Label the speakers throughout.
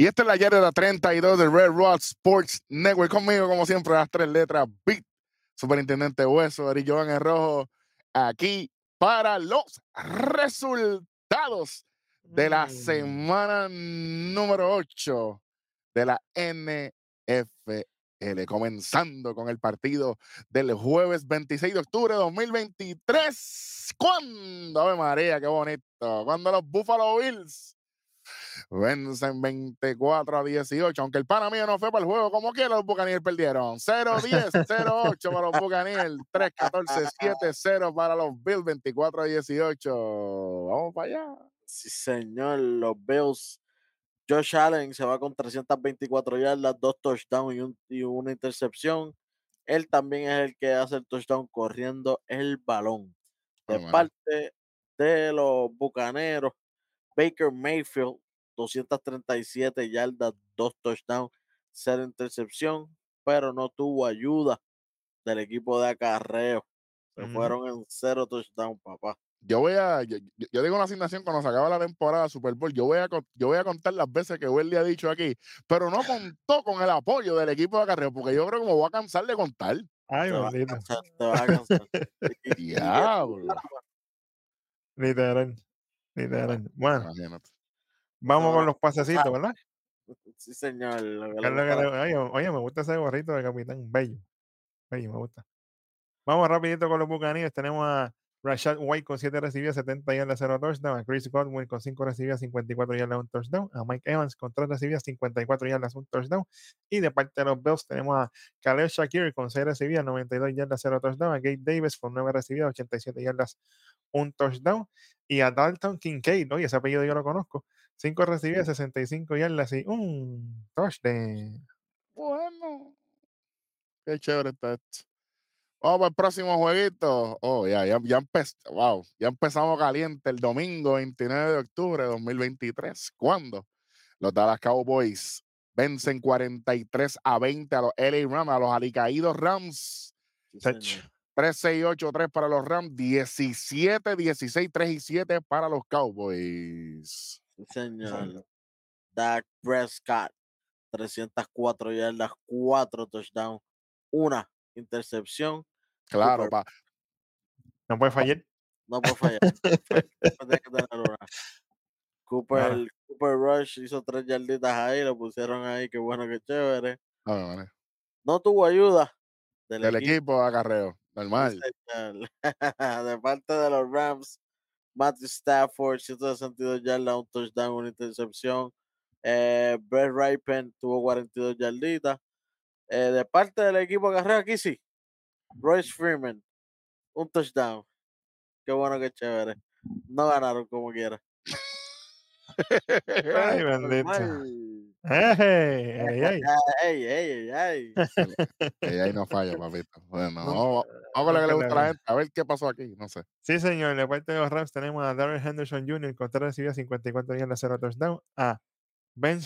Speaker 1: Y esta es la yarda 32 de Red Rod Sports Network. Conmigo, como siempre, las tres letras Beat, Superintendente Hueso, Eric Jovan en rojo, aquí para los resultados de la
Speaker 2: Mm.
Speaker 1: semana número 8 de la NFL. Comenzando con el partido del jueves 26 de octubre de 2023. ¿Cuándo? Ave María, qué bonito. Cuando los Buffalo Bills vencen 24 a 18. Aunque el pana mío no fue para el juego, como quiera, los Buccaneers perdieron. 0-10, 0-8 para los Buccaneers. 3-14, 7-0 para los Bills, 24 a 18. Vamos para allá.
Speaker 2: Sí, señor, los Bills. Josh Allen se va con 324 yardas, dos touchdowns y, un- y una intercepción. Él también es el que hace el touchdown corriendo el balón. De parte de los Bucaneros, Baker Mayfield, 237 yardas, dos touchdowns, cero intercepción, pero no tuvo ayuda del equipo de acarreo. Se fueron en cero touchdown, papá.
Speaker 1: Yo voy a, yo, digo una asignación cuando se acaba la temporada Super Bowl. Yo voy a, yo voy a contar las veces que Welly ha dicho aquí, pero no contó con el apoyo del equipo de acarreo, porque yo creo que me voy a cansar de contar.
Speaker 3: Ay,
Speaker 2: cansar, te vas a cansar.
Speaker 1: Diablo.
Speaker 3: Literal. Literal. Bueno,
Speaker 1: Imagínate.
Speaker 3: Vamos
Speaker 2: no,
Speaker 3: con los pasecitos, ¿verdad?
Speaker 2: Sí, señor. lo que
Speaker 3: ¿Qué
Speaker 2: le
Speaker 3: es lo que
Speaker 2: gusta
Speaker 3: le-
Speaker 2: la-
Speaker 3: Oye, oye, me gusta ese gorrito de capitán. Bello. Bello, me gusta. Vamos rapidito con los Buccaneers. Tenemos a Rashad White con 7 recibidas, 70 yardas, 0 touchdown. A Chris Godwin con 5 recibidas, 54 yardas, 1 touchdown. A Mike Evans con 3 recibidas, 54 yardas, 1 touchdown. Y de parte de los Bills tenemos a Khalil Shakir con 6 recibidas, 92 yardas, 0 touchdown. A Gabe Davis con 9 recibidas, 87 yardas, 1 touchdown. Y a Dalton Kincaid, oye, ese apellido yo lo conozco. 5 recibidas, 65 yardas y un touchdown.
Speaker 1: Bueno, qué chévere está esto. Vamos para el próximo jueguito. Oh, ya, ya, ya, wow, ya empezamos caliente el domingo 29 de octubre de 2023. ¿Cuándo? Los Dallas Cowboys vencen 43 a 20 a los LA Rams, a los alicaídos Rams.
Speaker 2: Sí,
Speaker 3: Touch.
Speaker 2: señor.
Speaker 1: 3, 6, 8, 3 para los Rams, 17, 16, 3 y 7 para los Cowboys.
Speaker 2: Señor. Dak Prescott, 304 yardas, 4 touchdowns, una intercepción.
Speaker 1: Claro,
Speaker 2: Super.
Speaker 1: pa,
Speaker 3: No puede fallar.
Speaker 2: No puede fallar. Cooper, Cooper Rush hizo tres yarditas ahí, lo pusieron ahí, qué bueno, qué chévere.
Speaker 1: vale.
Speaker 2: No tuvo ayuda del,
Speaker 1: del
Speaker 2: equipo.
Speaker 1: equipo acarreo, normal.
Speaker 2: de parte de los Rams, Matthew Stafford, 162 yardas, un touchdown, una intercepción. Eh, Brett Ripen tuvo 42 yarditas. Eh, de parte del equipo agarreo, aquí sí. Royce Freeman, un touchdown. Qué bueno, qué chévere. No ganaron como quiera.
Speaker 3: Ay, bendito. ¡Ey! ey, ey!
Speaker 2: Ey, ey,
Speaker 1: no falla, papito. Bueno,
Speaker 3: No,
Speaker 1: vamos, vamos con lo que le gusta a la gente. A ver qué pasó aquí. No sé.
Speaker 3: Sí, señor. De parte de los Rams tenemos a Darrell Henderson Jr. con 3 recibidas, 54 yardas, 0 touchdown. A Ben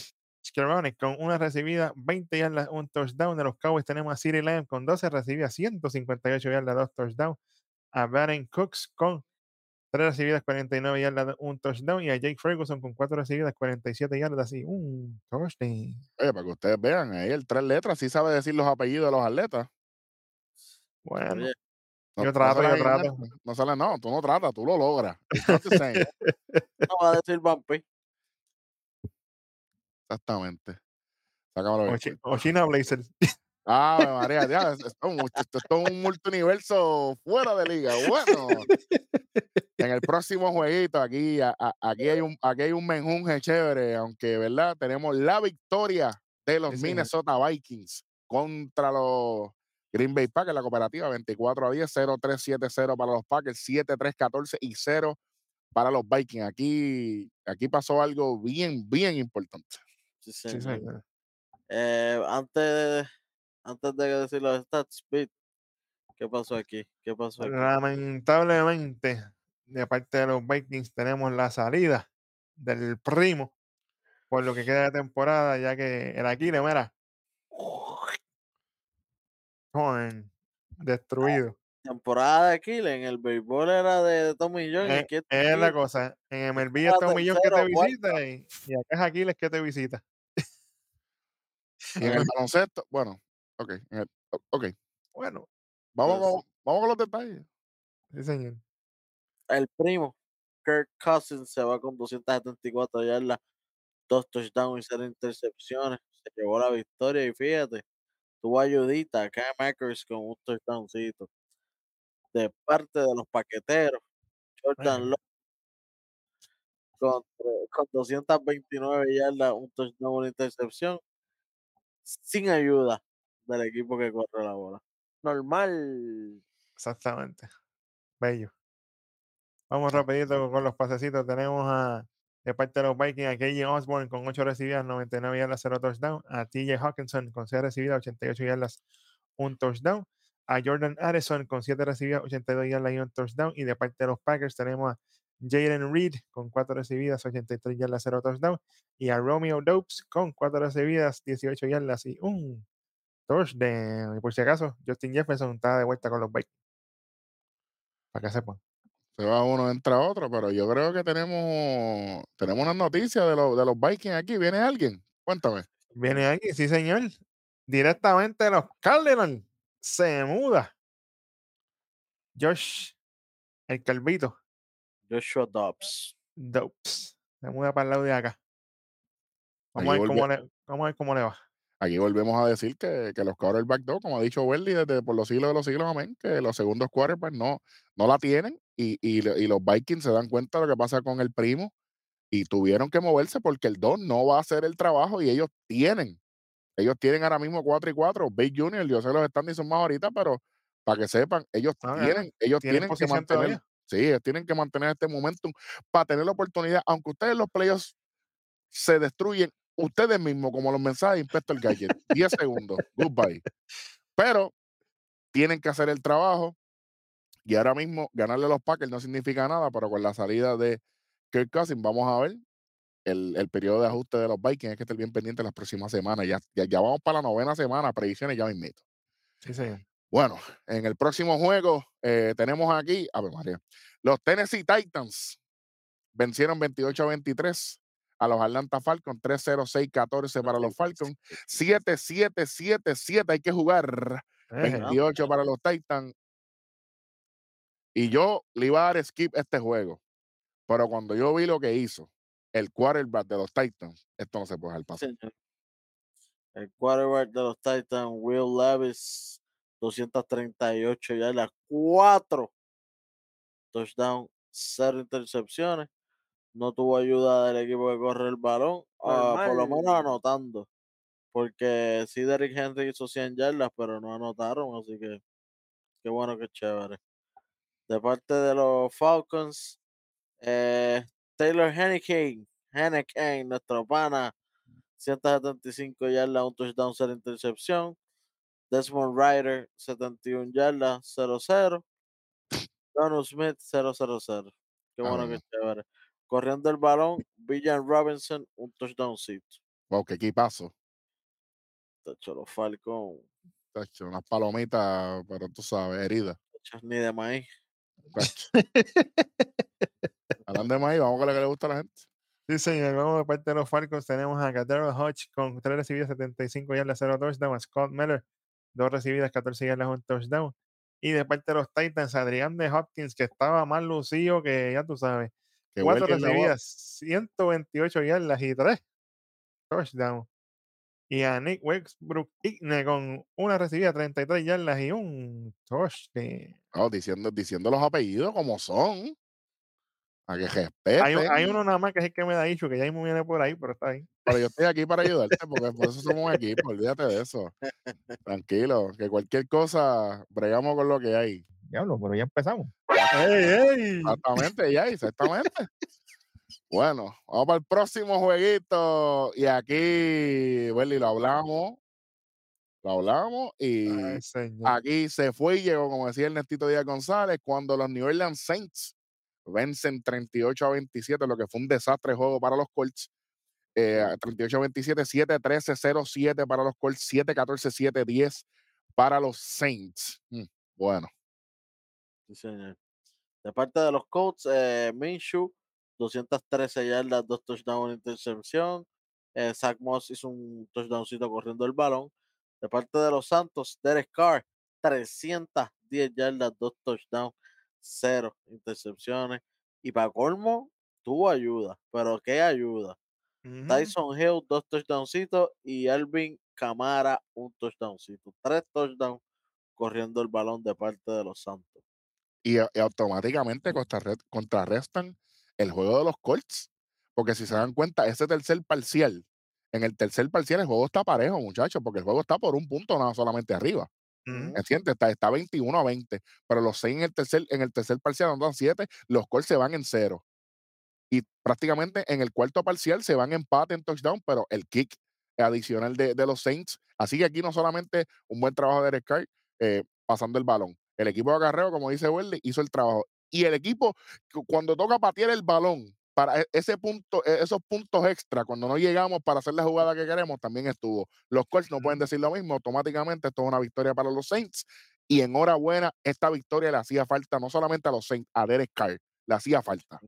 Speaker 3: Skowronek con una recibida, 20 yardas, un touchdown. De los Cowboys tenemos a City Lamb con 12 recibidas, 158 yardas, 2 touchdowns. A Baron Cooks con 3 recibidas, 49 yardas, un touchdown. Y a Jake Ferguson con 4 recibidas, 47 yardas y un touchdown.
Speaker 1: Oye, para que ustedes vean, ahí el tres letras sí sabe decir los apellidos de los atletas.
Speaker 3: Bueno,
Speaker 2: Oye,
Speaker 1: No,
Speaker 3: Yo
Speaker 1: no
Speaker 3: trato,
Speaker 1: sale
Speaker 3: yo trato.
Speaker 1: No sale, no, tú no tratas, tú lo logras.
Speaker 2: No va a decir Vampi.
Speaker 1: Exactamente. Sácamelo
Speaker 3: Ochina Blazer.
Speaker 1: Ah, María, ya, esto, es un, esto es todo un multiuniverso fuera de liga. Bueno, en el próximo jueguito, aquí, a- a- aquí, hay un, aquí hay un menjunje chévere, aunque, ¿verdad? Tenemos la victoria de los
Speaker 3: Sí.
Speaker 1: Minnesota Vikings contra los Green Bay Packers, la cooperativa, 24 a 10, 0-3-7-0 para los Packers, 7-3-14 y 0 para los Vikings. Aquí, aquí pasó algo bien, bien importante.
Speaker 2: Sí,
Speaker 3: Sí,
Speaker 2: señor. Eh, antes, antes de decir los stats, Pete, ¿qué pasó aquí? ¿Qué pasó aquí?
Speaker 3: Lamentablemente, de parte de los Vikings tenemos la salida del primo por lo que queda de temporada, ya que el Aquiles, mira, joven, destruido.
Speaker 2: Temporada de Aquiles, en el béisbol era de Tommy John.
Speaker 3: Eh, es la cosa. En MLB está un millón que te visita y, y acá es Aquiles que te visita.
Speaker 1: Y en el baloncesto, bueno, ok, en el- o- ok.
Speaker 3: Bueno,
Speaker 1: Vamos,
Speaker 2: Pues-
Speaker 1: con, vamos con los detalles.
Speaker 3: sí, señor.
Speaker 2: El primo, Kirk Cousins, se va con 274 yardas, dos touchdowns y cero intercepciones. Se llevó la victoria y fíjate, tuvo ayudita, Cam Akers con un touchdowncito. De parte de los paqueteros, Jordan. Love con, tre- con 229 yardas, un touchdown, una intercepción, sin ayuda del equipo que corre la bola. Normal.
Speaker 3: Exactamente. Bello. Vamos
Speaker 1: Ah.
Speaker 3: rapidito con los pasecitos. Tenemos a de parte de los Vikings a KJ Osborne con 8 recibidas, 99 yardas, 0 touchdown. A TJ Hawkinson con 6 recibidas, 88 yardas, 1 touchdown. A Jordan Addison con 7 recibidas, 82 yardas y 1 touchdown. Y de parte de los Packers tenemos a Jalen Reed con 4 recibidas, 83 yardas, 0 touchdown. Y a Romeo Dopes con 4 recibidas, 18 yardas y 1 touchdown. Y por si acaso, Justin Jefferson está de vuelta con los Vikings. Para que sepan.
Speaker 1: Se va uno, entra otro, pero yo creo que tenemos, tenemos unas noticias de, los de los Vikings aquí. ¿Viene alguien? Cuéntame.
Speaker 3: Viene aquí, sí, señor. Directamente de los Cardinals. Se muda. Josh, el calvito,
Speaker 2: Joshua Dobbs.
Speaker 3: Dopes. Se muda para el lado de acá. Vamos, a ver, cómo le, vamos a ver cómo le va.
Speaker 1: Aquí volvemos a decir que, que los quarterbacks 2, como ha dicho Welly desde por los siglos de los siglos, amén, que los segundos quarterbacks no, no la tienen y, y, lo- y los Vikings se dan cuenta de lo que pasa con el primo y tuvieron que moverse porque el 2 no va a hacer el trabajo y ellos tienen, ellos tienen ahora mismo 4 y 4, Big Junior, yo sé los standings son más ahorita, pero para que sepan, ellos
Speaker 3: Ah,
Speaker 1: tienen, ellos
Speaker 3: ¿Tienen
Speaker 1: tienen que mantener,
Speaker 3: todavía?
Speaker 1: sí, ellos tienen que mantener este momentum para tener la oportunidad, aunque ustedes los playoffs se destruyen ustedes mismos, como los mensajes de Inspector Gadget. 10 segundos. Goodbye. Pero tienen que hacer el trabajo. Y ahora mismo ganarle a los Packers no significa nada, pero con la salida de Kirk Cousins, vamos a ver el, el periodo de ajuste de los Vikings. Hay que estar bien pendiente las próximas semanas. Ya, ya, ya vamos para la novena semana, predicciones ya mismito.
Speaker 3: Sí, señor.
Speaker 1: Bueno, en el próximo juego eh, tenemos aquí, a ver, María, los Tennessee Titans vencieron 28 a 23 a los Atlanta Falcons, 3-0-6-14 para los Falcons, 7-7-7-7, hay que jugar,
Speaker 3: Eje.
Speaker 1: 28 para los Titans. Y yo le iba a dar skip este juego, pero cuando yo vi lo que hizo el quarterback de los Titans, esto no se puede dejar pasar.
Speaker 2: El quarterback de los Titans, Will Levis, 238 yardas, 4 touchdown, 0 intercepciones. No tuvo ayuda del equipo que corre el balón, ah, por lo menos anotando. Porque sí, Derrick Henry hizo 100 yardas, pero no anotaron, así que qué bueno, qué chévere. De parte de los Falcons, eh, Taylor Henneken, Henneken, nuestro pana, 175 yardas, un touchdown, 0 intercepción. Desmond Ryder, 71 yardas, 0-0. Donald Smith, 0-0-0. Qué
Speaker 1: Ah,
Speaker 2: bueno, que chévere. Corriendo el balón, Villan Robinson, un touchdowncito.
Speaker 1: Wow, qué equipazo.
Speaker 2: Tacho, los Falcons,
Speaker 1: Tacho, Unas palomitas, pero tú sabes, heridas.
Speaker 2: tacho, ni de maíz.
Speaker 1: Tacho. Hablando de maíz, vamos con lo que le gusta a la gente.
Speaker 3: Sí, señor. Vamos de parte de los Falcons. Tenemos a Cadero Hodge con 3 recibidas, 75 yardas, 0 touchdown. A Scott Miller, 2 recibidas, 14 yardas, 1 touchdown. Y de parte de los Titans, Adrián de Hopkins, que estaba más lucido que ya tú sabes.
Speaker 1: Que
Speaker 3: 4
Speaker 1: Welker la voz-
Speaker 3: recibidas, 128 yardas y 3 touchdown. Y a Nick Westbrook Igne con una recibida, 33 yardas y un touchdown.
Speaker 1: No, diciendo, diciendo los apellidos como son. A que respeten.
Speaker 3: Hay, un- hay uno nada más que es el que me da dicho, que ya mismo viene por ahí, pero está ahí.
Speaker 1: Pero yo estoy aquí para ayudarte, porque por eso somos un equipo, olvídate de eso. Tranquilo, que cualquier cosa, bregamos con lo que hay.
Speaker 3: Diablo, pero ya empezamos. ¡Ey, ey!
Speaker 1: Exactamente, ya, exactamente. Bueno, vamos para el próximo jueguito. Y aquí, Welly, lo hablamos. Lo hablamos y
Speaker 3: Ay,
Speaker 1: aquí se fue y llegó, como decía Ernestito Díaz González, cuando los New Orleans Saints vencen 38 a 27, lo que fue un desastre juego para los Colts. Eh, 38 a 27, 7 13, 0 7 para los Colts, 7 14, 7 10 para los Saints. Mm, Bueno,
Speaker 2: Sí, señor. De parte de los Colts, eh, Minshew, 213 yardas, dos touchdowns, una intercepción. Eh, Zach Moss hizo un touchdowncito corriendo el balón. De parte de los Santos, Derek Carr, 310 yardas, dos touchdowns, cero intercepciones. Y para colmo, tuvo ayuda. Pero ¿qué ayuda? Tyson Hill, dos touchdowncitos. Y Alvin Camara, un touchdowncito. Tres touchdowns corriendo el balón de parte de los Santos.
Speaker 1: Y, y automáticamente contrarre- contrarrestan el juego de los Colts. Porque si se dan cuenta, ese tercer parcial, en el tercer parcial el juego está parejo, muchachos, porque el juego está por un punto nada solamente arriba.
Speaker 3: Ujú.
Speaker 1: ¿Entiendes? Está, está 21 a 20. Pero los seis en el tercer, en el tercer parcial andan 7, los Colts se van en cero. Y prácticamente en el cuarto parcial se van empate en touchdown, pero el kick adicional de, de los Saints. Así que aquí no solamente un buen trabajo de Derek Carr eh, pasando el balón. El equipo de acarreo, como dice Welly, hizo el trabajo. Y el equipo, cu- cuando toca patear el balón, para e- ese punto, e- esos puntos extra, cuando no llegamos para hacer la jugada que queremos, también estuvo. Los Colts no pueden decir lo mismo, automáticamente esto es una victoria para los Saints. Y enhorabuena, esta victoria le hacía falta no solamente a los Saints, a Derek Carr, le hacía falta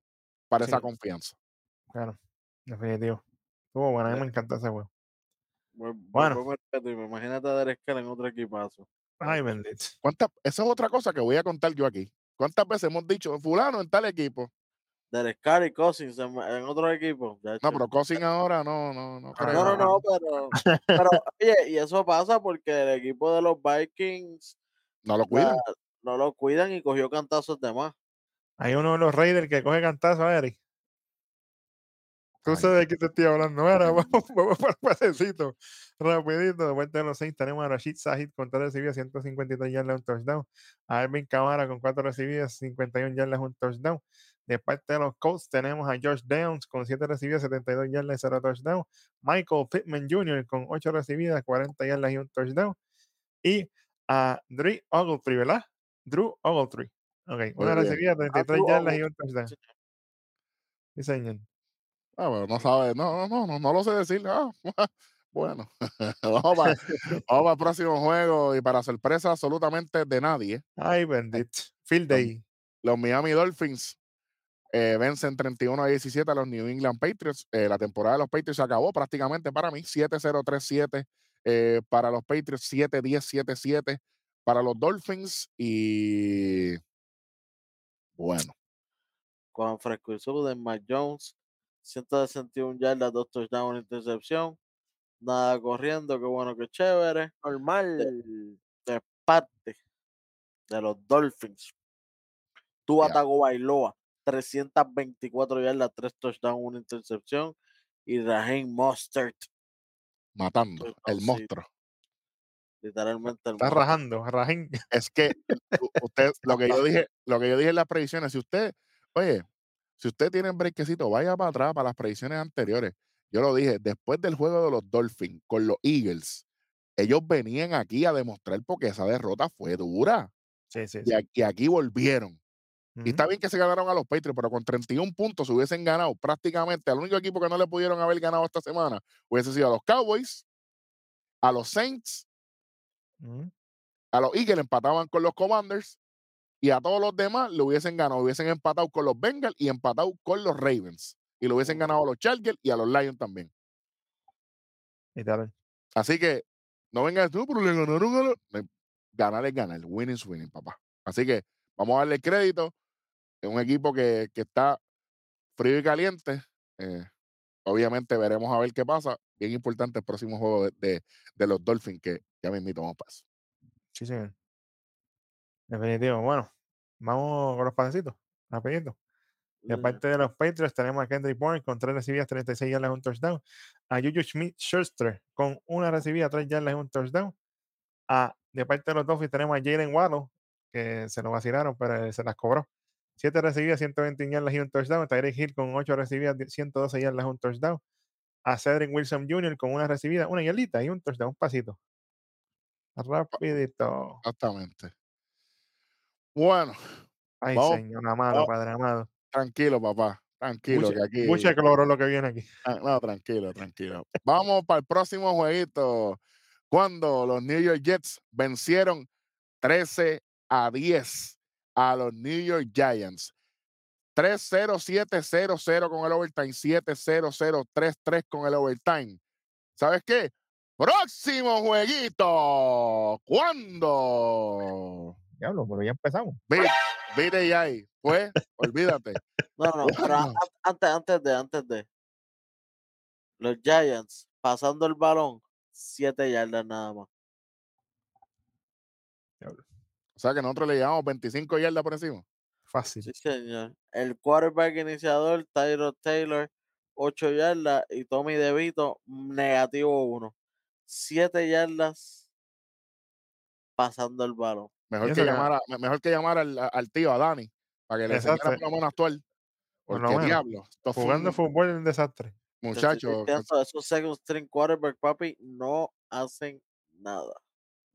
Speaker 1: para esa confianza.
Speaker 3: Claro, definitivo. Estuvo bueno, a mí me encanta ese juego. Bueno.
Speaker 2: repetir, Imagínate a Derek Carr en otro equipazo.
Speaker 3: Ay, bendito.
Speaker 1: ¿Cuántas, esa es otra cosa que voy a contar yo aquí. ¿Cuántas veces hemos dicho, fulano en tal equipo?
Speaker 2: Derek Carr y Cousins en, en otro equipo.
Speaker 1: No, pero Cousin ahora no, no, no.
Speaker 3: Ah,
Speaker 1: creo.
Speaker 2: No, no, no, pero, pero oye, y eso pasa porque el equipo de los Vikings
Speaker 1: No lo
Speaker 2: la-
Speaker 1: cuidan.
Speaker 2: no lo cuidan y cogió cantazos de más.
Speaker 3: Hay uno de los Raiders que coge cantazo a Eric. Tú sabes de qué te estoy hablando. Ahora vamos, vamos para el pasecito. Rapidito. De vuelta de los seis tenemos a Rashid Sahid con 3 recibidas, 153 yardas, un touchdown. A Alvin Kamara con 4 recibidas, 51 yardas, un touchdown. De parte de los Colts tenemos a Josh Downs con 7 recibidas, 72 yardas y 0 touchdown. Michael Pittman Jr. con 8 recibidas, 40 yardas y un touchdown. Y a Drew Ogletree, ¿verdad? Drew Ogletree. Ok, una recibida, 33
Speaker 2: Drew
Speaker 3: yardas y un touchdown.
Speaker 2: Sí,
Speaker 3: señor.
Speaker 1: Ah, bueno, no sabe, no, no, no, no, no lo sé decir. Ah, bueno, vamos para, vamos para el próximo juego y para sorpresa absolutamente de nadie,
Speaker 3: Ay, bendito. Field day.
Speaker 1: los Miami Dolphins eh, vencen 31 a 17 a los New England Patriots. Eh, la temporada de los Patriots se acabó prácticamente para mí. 7-0-3-7 eh, para los Patriots, 7-10-7-7 para los Dolphins y bueno,
Speaker 2: Con Fresco y de Mac Jones, 161 yardas, dos touchdowns, una intercepción. Nada corriendo, qué bueno, qué chévere.
Speaker 4: Normal.
Speaker 2: De parte de los Dolphins. Tua
Speaker 1: Ya.
Speaker 2: Tagovailoa, 324 yardas, tres touchdowns, una intercepción. Y Raheem Mostert,
Speaker 1: matando el
Speaker 2: sí.
Speaker 1: monstruo.
Speaker 2: literalmente el
Speaker 3: Está rajando, rajín.
Speaker 1: Es que usted, lo que yo dije, lo que yo dije en las predicciones, si usted, oye, si usted tiene un brequecito, vaya para atrás para las predicciones anteriores. Yo lo dije, después del juego de los Dolphins con los Eagles, ellos venían aquí a demostrar porque esa derrota fue dura.
Speaker 3: Sí, sí,
Speaker 1: Y
Speaker 3: sí.
Speaker 1: aquí, aquí volvieron. Y está bien que se ganaron a los Patriots, pero con 31 puntos se hubiesen ganado prácticamente. Al único equipo que no le pudieron haber ganado esta semana hubiese sido a los Cowboys, a los Saints a los Eagles empataban con los Commanders y a todos los demás le hubiesen ganado, hubiesen empatado con los Bengals y empatado con los Ravens. Y le hubiesen ganado a los Chargers y a los Lions también. Así que no vengan, no, pero le ganaron a los... Ganar es ganar, winning is winning, papá. Así que vamos a darle crédito. Es un equipo que, que está frío y caliente. Eh, obviamente veremos a ver qué pasa. Bien importante el próximo juego de, de- de los Dolphins, que ya me invito a paso.
Speaker 3: Sí, señor. Definitivo. Bueno, vamos con los pasecitos. Rapidito. De parte de los Patriots tenemos a Kendrick Bourne con 3 recibidas, 36 yardas, un touchdown. A Juju Smith Schuster con una recibida, 3 yardas y un touchdown. A, de parte de los Dolphins tenemos a Jalen Waddle, que se lo vacilaron, pero se las cobró. 7 recibidas, 121 yardas y un touchdown. Tyreek Hill con 8 recibidas, 112 yardas, un touchdown. A Cedric Wilson Jr. con una recibida, una yardita y un touchdown, un pasito. Rapidito.
Speaker 1: Exactamente. Bueno,
Speaker 3: Ay,
Speaker 1: Vamos-
Speaker 3: señor amado,
Speaker 1: vamos.
Speaker 3: padre amado.
Speaker 1: tranquilo, papá. Tranquilo,
Speaker 3: Mucha,
Speaker 1: que aquí.
Speaker 3: mucha cloro lo que viene aquí.
Speaker 1: Ah, No, tranquilo, tranquilo. Vamos para el próximo jueguito. Cuando los New York Jets vencieron 13 a 10 a los New York Giants. 3-0-7-0-0 con el overtime, 7-0-0-3-3 con el overtime. ¿Sabes qué? Próximo jueguito. ¿Cuándo?
Speaker 3: Diablo, pero ya empezamos.
Speaker 1: Vite ya ahí. Pues, olvídate.
Speaker 2: No, no, pero antes, antes de, antes de. Los Giants pasando el balón, 7 yardas nada más.
Speaker 1: O sea que nosotros le llevamos 25 yardas por encima.
Speaker 3: Fácil.
Speaker 2: Sí, señor. El quarterback iniciador, Tyro Taylor, 8 yardas. Y Tommy DeVito, negativo 1. 7 yardas pasando el balón.
Speaker 1: Mejor que
Speaker 3: eso que-
Speaker 1: llamar, a- me- mejor que llamar al, al tío, a Dani, para que le enseñara
Speaker 3: Exacto.
Speaker 1: por lo menos actuar. Porque
Speaker 3: menos.
Speaker 1: diablo, esto fue
Speaker 3: Jugando
Speaker 1: un
Speaker 3: fútbol es un desastre.
Speaker 2: Te estoy
Speaker 1: muchacho,
Speaker 2: diciendo, esos second string quarterback, papi, no hacen nada.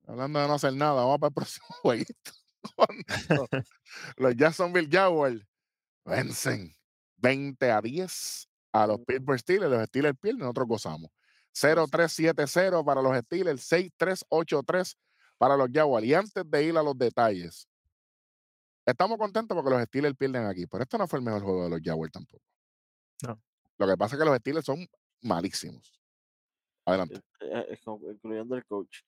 Speaker 1: hablando de no hacer nada, vamos para el próximo jueguito. Los Jacksonville Jaguars vencen 20 a 10 a los. Pittsburgh Steelers, los Steelers pierden, nosotros gozamos. 0-3-7-0 para los Steelers, 6-3-8-3 para los Jaguars. Y antes de ir a los detalles, estamos contentos porque los Steelers pierden aquí, pero esto no fue el mejor juego de los Jaguars tampoco.
Speaker 3: No.
Speaker 1: Lo que pasa es que los Steelers son malísimos. Adelante.
Speaker 2: eh, eh, con- incluyendo el coach.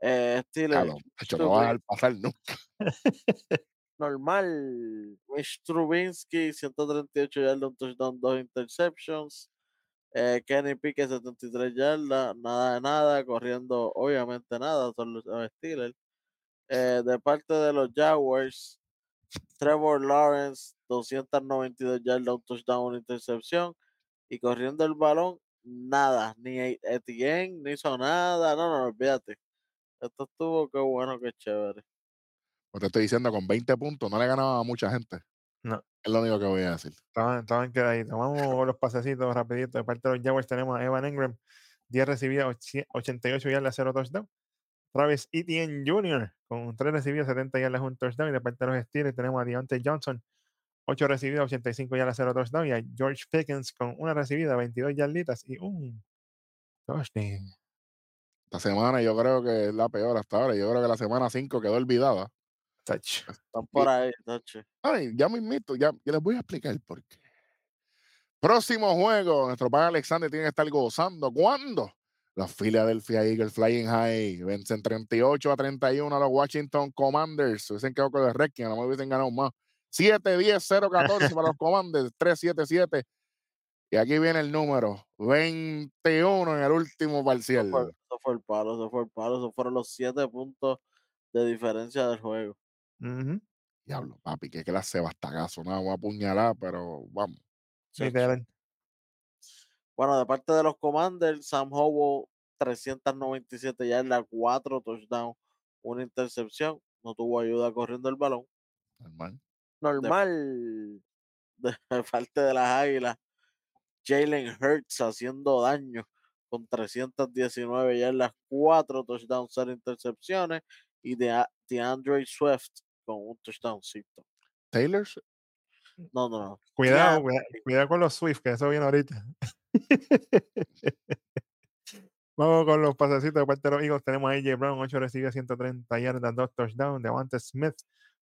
Speaker 2: Eh, Steelers,
Speaker 1: no va a dejar pasar nunca.
Speaker 2: normal. Mitch Trubinsky, 138 yardas, un touchdown, dos interceptions. Eh, Kenny Pickett, 73 yardas, nada de nada, corriendo, obviamente nada, son los Steelers. Eh, de parte de los Jaguars, Trevor Lawrence, 292 yardas, un touchdown, una intercepción. Y corriendo el balón, nada, ni Etienne, ni hizo nada, no, no, olvídate. Esto estuvo, qué bueno, qué chévere.
Speaker 1: Pues te estoy diciendo, con 20 puntos no le ganaba a mucha gente.
Speaker 3: No.
Speaker 1: Es lo único que voy a decir.
Speaker 3: Estaban, estaban quedaditos. Vamos los pasecitos rapidito. De parte de los Jaguars tenemos a Evan Engram, 10 recibidas, och- 88 yardas, 0 touchdown. Travis Etienne Jr. con 3 recibidas, 70 yardas, un touchdown. Y de parte de los Steelers tenemos a Deontay Johnson, 8 recibidas, 85 yardas, 0 touchdown. Y a George Pickens con una recibida, 22 yarditas y un touchdown.
Speaker 1: Esta semana yo creo que es la peor hasta ahora. Yo creo que la semana 5 quedó olvidada.
Speaker 2: Están por ahí, Tache.
Speaker 1: Ay, ya me invito, ya, ya les voy a explicar por qué. Próximo juego, nuestro padre Alexander tiene que estar gozando. ¿Cuándo? Los Philadelphia Eagles Flying High vencen 38 a 31 a los Washington Commanders. Hubiesen quedado con el Redskins, a lo mejor hubiesen ganado más. 7-10-0-14 para los Commanders, 3-7-7. Y aquí viene el número, 21 en el último parcial.
Speaker 2: Eso fue, eso fue el palo, eso fue el palo. Esos fueron los siete puntos de diferencia del juego.
Speaker 3: Ujú.
Speaker 1: Diablo, papi, qué clase de bastagazo. No, voy a apuñalar, pero vamos.
Speaker 2: Chacho.
Speaker 3: Literal.
Speaker 2: Bueno, de parte de los Commanders, Sam Howell, 397 yardas, 4 touchdowns, una intercepción. No tuvo ayuda corriendo el balón.
Speaker 1: Normal.
Speaker 2: Normal. De parte de las Águilas, Jalen Hurts haciendo daño con 319 yardas, 4 touchdowns, 0 intercepciones. Y de, de Andre Swift con un touchdowncito.
Speaker 1: Taylor,
Speaker 2: No, no, no.
Speaker 3: Cuidado, cuidado con los Swift, que eso viene ahorita. Vamos con los pasecitos de parte de los Eagles. Tenemos a AJ Brown, 8 recibidas, 130 yardas, 2 touchdowns. Devante Smith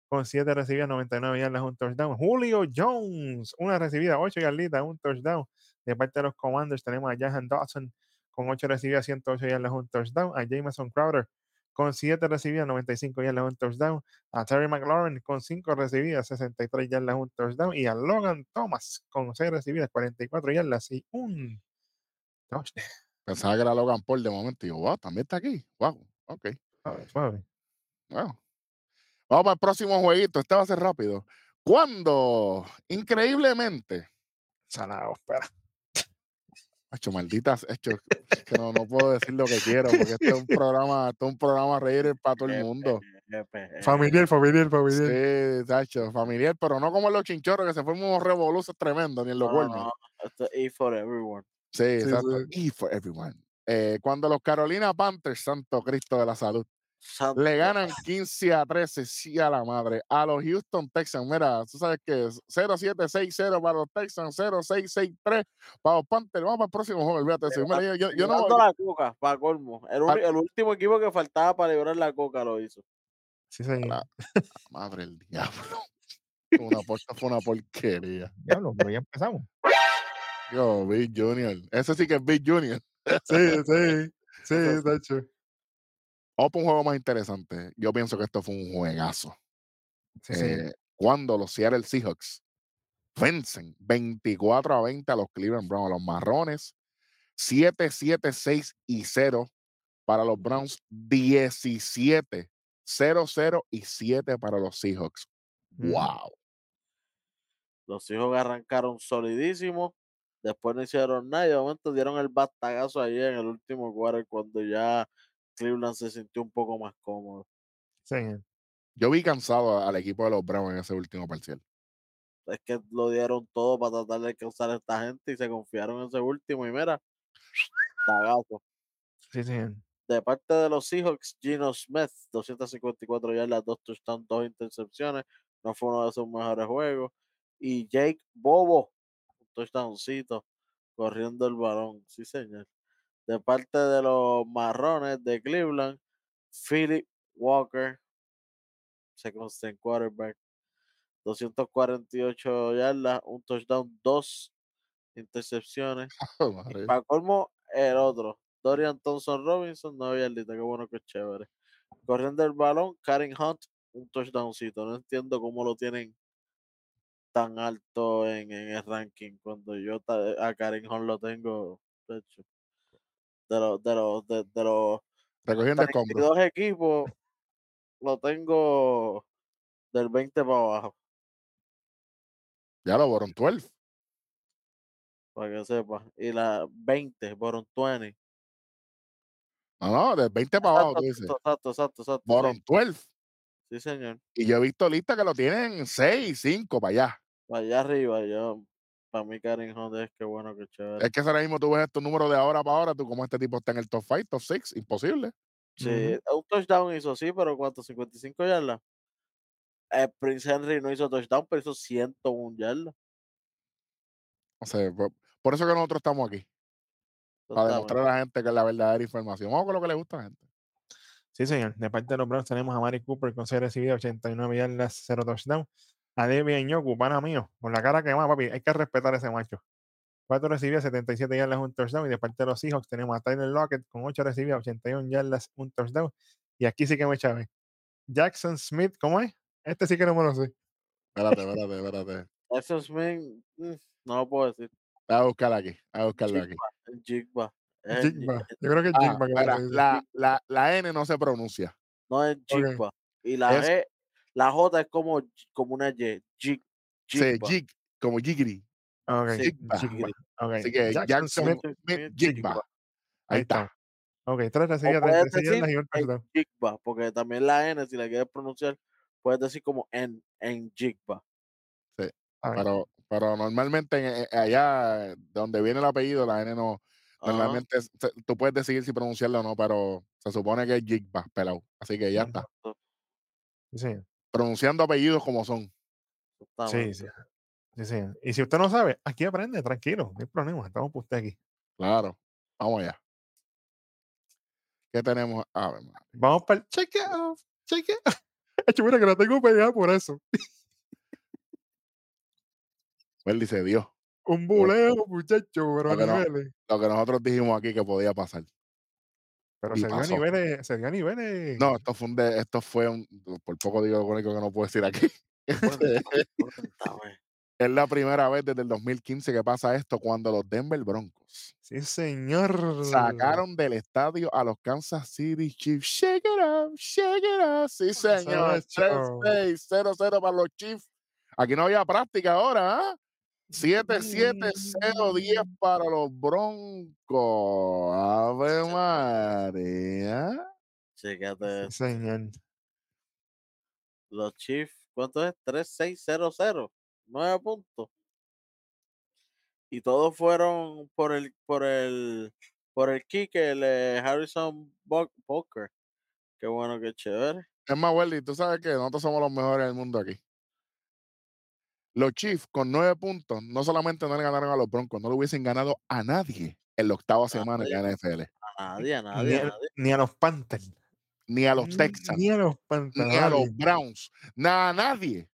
Speaker 3: con 7 recibidas, 99 yardas, un touchdown. Julio Jones, una recibida, 8 yarditas, un touchdown. De parte de los Commanders tenemos a Jahan Dawson con 8 recibidas, 108 yardas, un touchdown. A Jameson Crowder con 7 recibidas, 95 yardas, un touchdown. A Terry McLaurin con 5 recibidas, 63 yardas, un touchdown. Y a Logan Thomas con 6 recibidas, 44 yardas y un touchdown.
Speaker 1: pensaba que era Logan Paul de momento. Y yo, wow, también está aquí. Wow, ok.
Speaker 3: Suave, suave.
Speaker 1: Wow. Vamos para el próximo jueguito. Este va a ser rápido. Cuando, increíblemente,
Speaker 3: Salado, espera.
Speaker 1: Hecho malditas, hecho, es que no, no puedo decir lo que quiero, porque este es un programa, este es un programa reír para todo el mundo.
Speaker 3: Familiar, familiar, familiar.
Speaker 1: Sí, tacho, familiar, pero no como los chinchorros que se fueron unos revoluciones tremendos, ni en los
Speaker 2: No, no, no, E for everyone.
Speaker 1: Sí,
Speaker 3: Sí,
Speaker 1: exacto.
Speaker 3: sí.
Speaker 1: Y for everyone. Eh, cuando los Carolina Panthers, Santo Cristo de la Salud,
Speaker 2: Santo.
Speaker 1: le ganan 15 a 13, sí a la madre, a los Houston Texans. Mira, tú sabes que es 0-7-6-0 para los Texans, 0-6-6-3 para los Panthers. Vamos para el próximo juego, olvídate. Mira, yo, yo, yo no,
Speaker 2: la coca, para colmo. El, el último equipo que faltaba para librar la coca lo hizo.
Speaker 3: Sí, señor.
Speaker 1: la- madre del diablo. Una apuesta fue una porquería.
Speaker 3: Diablo, pero ya empezamos.
Speaker 1: Yo, Big Junior. Ese sí que es Big Junior.
Speaker 3: Sí, sí, sí, hecho.
Speaker 1: Vamos por un juego más interesante. Yo pienso que esto fue un juegazo.
Speaker 3: Sí, sí.
Speaker 1: Eh, cuando los Seattle Seahawks vencen 24 a 20 a los Cleveland Browns, a los marrones, 7, 7, 6 y 0 para los Browns, 17, 0, 0 y 7 para los Seahawks.
Speaker 3: Mm.
Speaker 1: ¡Wow!
Speaker 2: Los hijos arrancaron solidísimos. Después no hicieron nada y de momento dieron el bastagazo ahí en el último quarter cuando ya Cleveland se sintió un poco más cómodo.
Speaker 3: Sí.
Speaker 1: Yo vi cansado al equipo de los Browns en ese último parcial.
Speaker 2: Es que lo dieron todo para tratar de causar a esta gente y se confiaron en ese último. Y mira, tagazo.
Speaker 3: Sí, sí.
Speaker 2: De parte de los Seahawks, Gino Smith, 254 yardas, dos touchdowns, dos intercepciones. No fue uno de sus mejores juegos. Y Jake Bobo, un touchdowncito, corriendo el balón. Sí, señor. De parte de los marrones de Cleveland, Philip Walker, second string quarterback, 248 yardas, un touchdown, dos intercepciones.
Speaker 1: Oh.
Speaker 2: Para colmo, el otro, Dorian Thompson Robinson, no yarditas, qué bueno que chévere. Corriendo el balón, Karen Hunt, un touchdowncito. No entiendo cómo lo tienen tan alto en, en el ranking cuando yo a Karen Hunt lo tengo, de hecho, de los, de los, de, de los
Speaker 1: Recogiendo.
Speaker 2: 32 equipos, lo tengo del 20 para abajo,
Speaker 1: Ya lo fueron 12.
Speaker 2: para que sepas. Y la 20, por un 20.
Speaker 1: No, no, del 20 para abajo,
Speaker 2: Exacto,
Speaker 1: tú dices.
Speaker 2: exacto, exacto, exacto. sí.
Speaker 1: Bottom 12.
Speaker 2: Sí, señor.
Speaker 1: Y yo he visto listas que lo tienen 6, 5 para allá.
Speaker 2: Para allá arriba, yo, para mí Karen Hunt es que bueno, que chévere.
Speaker 1: Es que ahora mismo tú ves estos números de ahora para ahora, tú como este tipo está en el top 5, top 6, imposible.
Speaker 2: Sí, un touchdown hizo, sí, pero ¿cuánto? 55 yardas. Eh, Prince Henry no hizo touchdown, pero hizo 101 yardas.
Speaker 1: O sea, por, por eso que nosotros estamos aquí, para demostrar a la gente que es la verdadera información. Vamos con lo que le gusta a la gente.
Speaker 3: Sí, señor. De parte de los Browns tenemos a Mari Cooper con 6 recibidas, 89 yardas, 0 touchdown. A Debian Yoku, pana mío, con la cara que va, papi. Hay que respetar a ese macho. 4 recibidas, 77 yardas, un touchdown. Y de parte de los Seahawks tenemos a Tyler Lockett con 8 recibidas, 81 yardas, un touchdown. Y aquí sí que me chave. Jackson Smith, ¿cómo es? Este sí que no me lo sé.
Speaker 1: Espérate, espérate, espérate.
Speaker 2: Eso es bien, mm, no lo puedo decir.
Speaker 1: Voy a buscar aquí, voy a buscarlo aquí.
Speaker 2: Jigba.
Speaker 3: Jigba.
Speaker 2: Jig-
Speaker 3: Yo creo que es
Speaker 1: Ah,
Speaker 3: Jigba
Speaker 1: la, la, la N no se pronuncia.
Speaker 2: No es Jigba. Y la
Speaker 1: Es-
Speaker 2: G, la J es como, como una Y. Jig, Jigba.
Speaker 1: jig, como jiggity.
Speaker 3: Ok,
Speaker 2: Sí,
Speaker 1: Jigba.
Speaker 3: Jigba. Ok,
Speaker 1: Así que
Speaker 3: Jackson Smith,
Speaker 1: Jigba. Ahí está.
Speaker 3: Ok, 3
Speaker 2: O
Speaker 3: recibidas,
Speaker 2: puedes
Speaker 3: 36
Speaker 2: decir
Speaker 3: yardas y un
Speaker 2: en
Speaker 3: touchdown.
Speaker 2: Jigba, porque también la N, si la quieres pronunciar, puedes decir como en, en Jigba.
Speaker 3: A ver,
Speaker 1: Pero, pero normalmente en- en- allá de donde viene el apellido, la N no. Normalmente tú puedes decidir si pronunciarlo o no, pero se supone que es Jigba, pelado. Así que ya está.
Speaker 3: sí.
Speaker 1: Pronunciando apellidos como son.
Speaker 3: Sí, sí. Sí, sí. Y si usted no sabe, aquí aprende, tranquilo, no hay problema, estamos por usted aquí.
Speaker 1: Claro. Vamos allá. ¿Qué tenemos? A ver.
Speaker 3: Vamos para el check off, check off. Hecho, mira que la tengo pegada por eso.
Speaker 1: Él dice Dios.
Speaker 3: Un buleo, muchacho, pero a
Speaker 1: Lo que no-. Lo que nosotros dijimos aquí que podía pasar.
Speaker 3: Pero se dio a niveles, se dio a niveles.
Speaker 1: No, esto fue un, de- esto fue un, por poco digo lo único que no puedo decir aquí. Este, es la primera vez desde el 2015 que pasa esto cuando los Denver Broncos
Speaker 3: Sí, señor.
Speaker 1: sacaron del estadio a los Kansas City Chiefs. Shake it up, shake it up. Sí, señor.
Speaker 3: Muchacho.
Speaker 1: 3-6, 0-0 para los Chiefs. Aquí no había práctica ahora, ¿ah? 7-7-0-10 para los Broncos. Ave María.
Speaker 2: Chécate,
Speaker 3: señor.
Speaker 2: los Chiefs, ¿cuánto es? 3-6-0-0, 9 puntos. Y todos fueron por el, por el, por el kick, el eh, Harrison Booker. Qué bueno, qué chévere.
Speaker 1: Es más, Welly, tú sabes que nosotros somos los mejores del mundo aquí. Los Chiefs con nueve puntos no solamente no le ganaron a los Broncos, no le hubiesen ganado a nadie en la octava semana en la NFL,
Speaker 2: A nadie, a
Speaker 3: Ni,
Speaker 2: nadie, a
Speaker 3: a,
Speaker 2: nadie.
Speaker 3: ni a los Panthers.
Speaker 1: ni a los Texans,
Speaker 3: Ni a los Panthers.
Speaker 1: ni a los. Browns, nada, a nadie.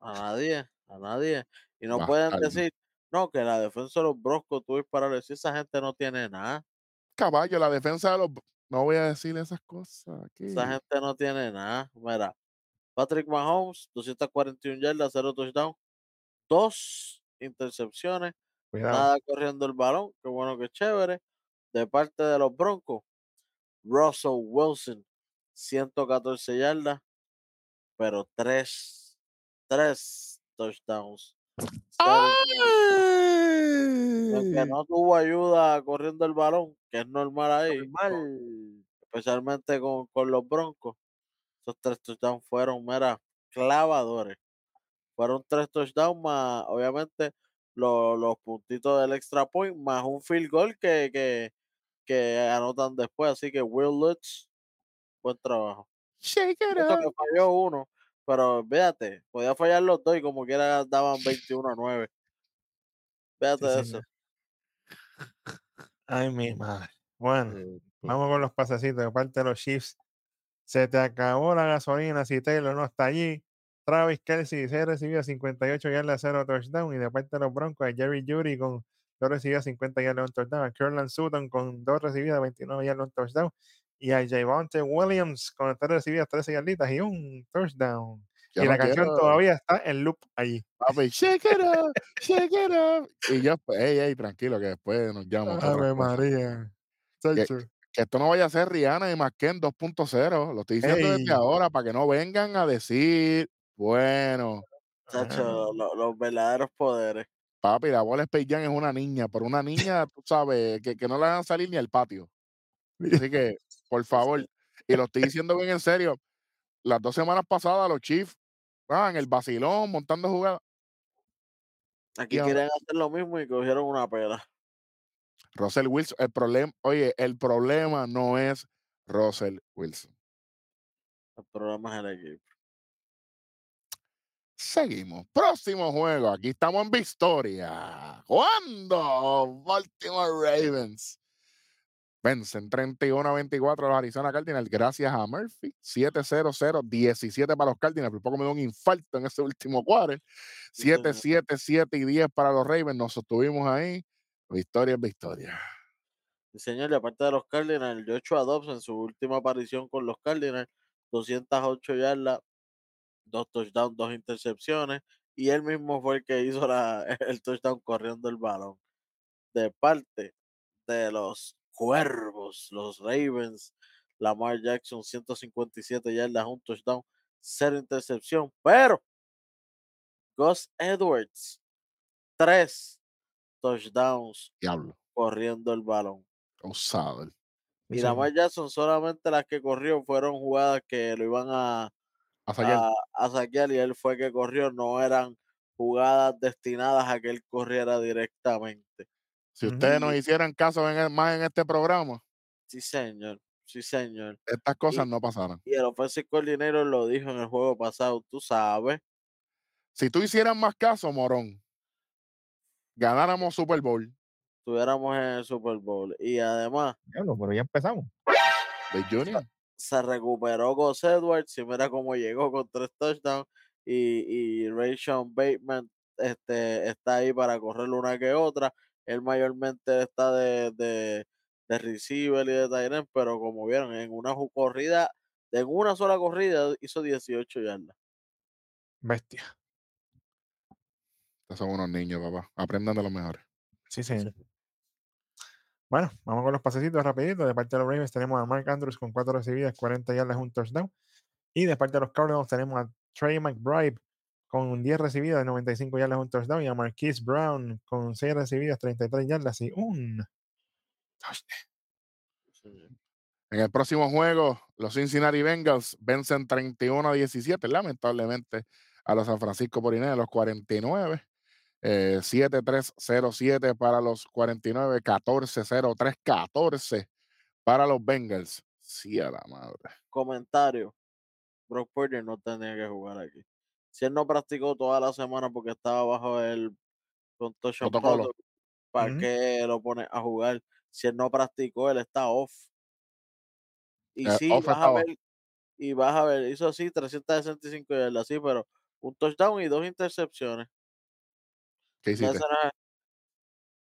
Speaker 2: A nadie, a nadie. Y no
Speaker 1: Va,
Speaker 2: pueden decir, no, que la defensa de los Broncos tú dispararle. Si esa gente no tiene nada,
Speaker 1: Caballo, la defensa de los. No voy a decir esas cosas aquí.
Speaker 2: esa gente no tiene nada. Mira, Patrick Mahomes, 241 yardas, 0 touchdown, dos intercepciones,
Speaker 3: Cuidado.
Speaker 2: nada corriendo el balón, qué bueno que chévere. De parte de los Broncos, Russell Wilson, 114 yardas, pero tres, tres touchdowns. Aunque no tuvo ayuda corriendo el balón, que es normal ahí,
Speaker 3: Normal.
Speaker 2: especialmente con, con los Broncos. Esos tres touchdowns fueron, mera, clavadores. Fueron tres touchdowns más, obviamente, lo- los puntitos del extra point, más un field goal que, que, que anotan después. Así que Will Lutz, buen trabajo.
Speaker 1: Shake it
Speaker 2: que falló uno, pero fíjate, podía fallar los dos y como quiera daban 21 a 9. Fíjate
Speaker 3: Sí,
Speaker 2: eso.
Speaker 3: Ay, mi madre. Bueno, vamos con los pasecitos de parte de los Chiefs. Se te acabó la gasolina si Taylor no está allí. Travis Kelsey se recibió 58 yardas, 0 touchdown. Y de parte de los Broncos, a Jerry Judy con 2 recibidas, 50 yardas, un touchdown. A Curland Sutton con 2 recibidas, 29 yardas, un touchdown. Y a Javonte Williams con 3 recibidas, 13 yarditas y un touchdown. y
Speaker 1: no
Speaker 3: la canción todavía está en loop allí.
Speaker 1: Papi, shake it up, shake it up. Y yo, pues, ey, ey, tranquilo, que después nos llama.
Speaker 3: Ave María.
Speaker 1: Que esto no vaya a ser Rihanna y Masken 2.0. Lo estoy diciendo desde ahora para que no vengan a decir, bueno,
Speaker 2: Chacho, lo- los verdaderos poderes.
Speaker 1: papi, la bola Space Jam es una niña, pero una niña, tú sabes, que, que no le van a salir ni al patio. Así que, por favor, y lo estoy diciendo bien en serio, las dos semanas pasadas los Chiefs, ah, en el vacilón, montando jugadas.
Speaker 2: Aquí
Speaker 1: Y ahora-
Speaker 2: quieren hacer lo mismo y cogieron una pela.
Speaker 1: Russell Wilson, el problema, oye, el problema no es Russell Wilson.
Speaker 2: El problema es el equipo.
Speaker 1: Seguimos. Próximo juego. Aquí estamos en Victoria. ¿Cuándo? Baltimore Ravens. Vencen 31 a 24 a los Arizona Cardinals gracias a Murphy. 7-0-0, 17 para los Cardinals. Por poco me dio un infarto en ese último cuarto.
Speaker 2: Sí, señor.
Speaker 1: 7-7, 7 y 10 para los Ravens. Nos sostuvimos ahí. Victoria es victoria.
Speaker 2: Sí, señor, y aparte de los Cardinals, Joshua Dobbs en su última aparición con los Cardinals, 208 yardas, dos touchdowns, dos intercepciones, y él mismo fue el que hizo la, el touchdown corriendo el balón. De parte de los Cuervos, los Ravens, Lamar Jackson, 157 yardas, un touchdown, cero intercepción, pero Gus Edwards, tres touchdowns
Speaker 1: Diablo.
Speaker 2: corriendo el balón.
Speaker 1: Osado.
Speaker 2: Y Lamar Jackson solamente las que corrió fueron jugadas que lo iban a,
Speaker 1: A saquear.
Speaker 2: a, a saquear y él fue que corrió, no eran jugadas destinadas a que él corriera directamente.
Speaker 1: Si ustedes nos hicieran caso en el- más en este programa,
Speaker 2: Sí, señor, sí, señor.
Speaker 1: estas cosas
Speaker 2: Y-
Speaker 1: no pasaran.
Speaker 2: Y el offensive coordinator lo dijo en el juego pasado, tú sabes,
Speaker 1: Si tú hicieras más caso, Morón, ganáramos Super Bowl.
Speaker 2: estuviéramos en el Super Bowl. Y además
Speaker 3: Diablo, pero ya empezamos.
Speaker 1: de Junior.
Speaker 2: Se recuperó Gus Edwards y mira cómo llegó con tres touchdowns. Y, y Rayshon Bateman este, está ahí para correr una que otra. Él mayormente está de, de, de receiver y de tight end, pero como vieron, en una corrida, en una sola corrida hizo 18 yardas.
Speaker 3: Bestia.
Speaker 1: Estos son unos niños, papá. Aprendan de los mejores.
Speaker 3: Sí, señor. Bueno, vamos con los pasecitos rapidito. De parte de los Ravens tenemos a Mark Andrews con 4 recibidas, 40 yardas, un touchdown. Y de parte de los Cardinals tenemos a Trey McBride con 10 recibidas, 95 yardas, un touchdown. Y a Marquise Brown con 6 recibidas, 33 yardas y un touchdown.
Speaker 1: En el próximo juego, los Cincinnati Bengals vencen 31 a 17, lamentablemente, a los San Francisco 49, los 49. Eh, 7-3-0-7 para los 49, 14-0-3-14 para los Bengals. Sí, a la madre.
Speaker 2: Comentario. Brock Purdy no tenía que jugar aquí. Si él no practicó toda la semana porque estaba bajo el
Speaker 1: Protocolo.
Speaker 2: protocol, ¿para
Speaker 3: Ujú.
Speaker 2: qué lo pone a jugar? Si él no practicó, él está off. Y
Speaker 1: Eh,
Speaker 2: sí,
Speaker 1: off
Speaker 2: vas a ver, y vas a ver, hizo así 365 yardas, sí, pero un touchdown y dos intercepciones.
Speaker 1: ¿Qué
Speaker 2: No,
Speaker 1: hiciste?
Speaker 2: ese no es,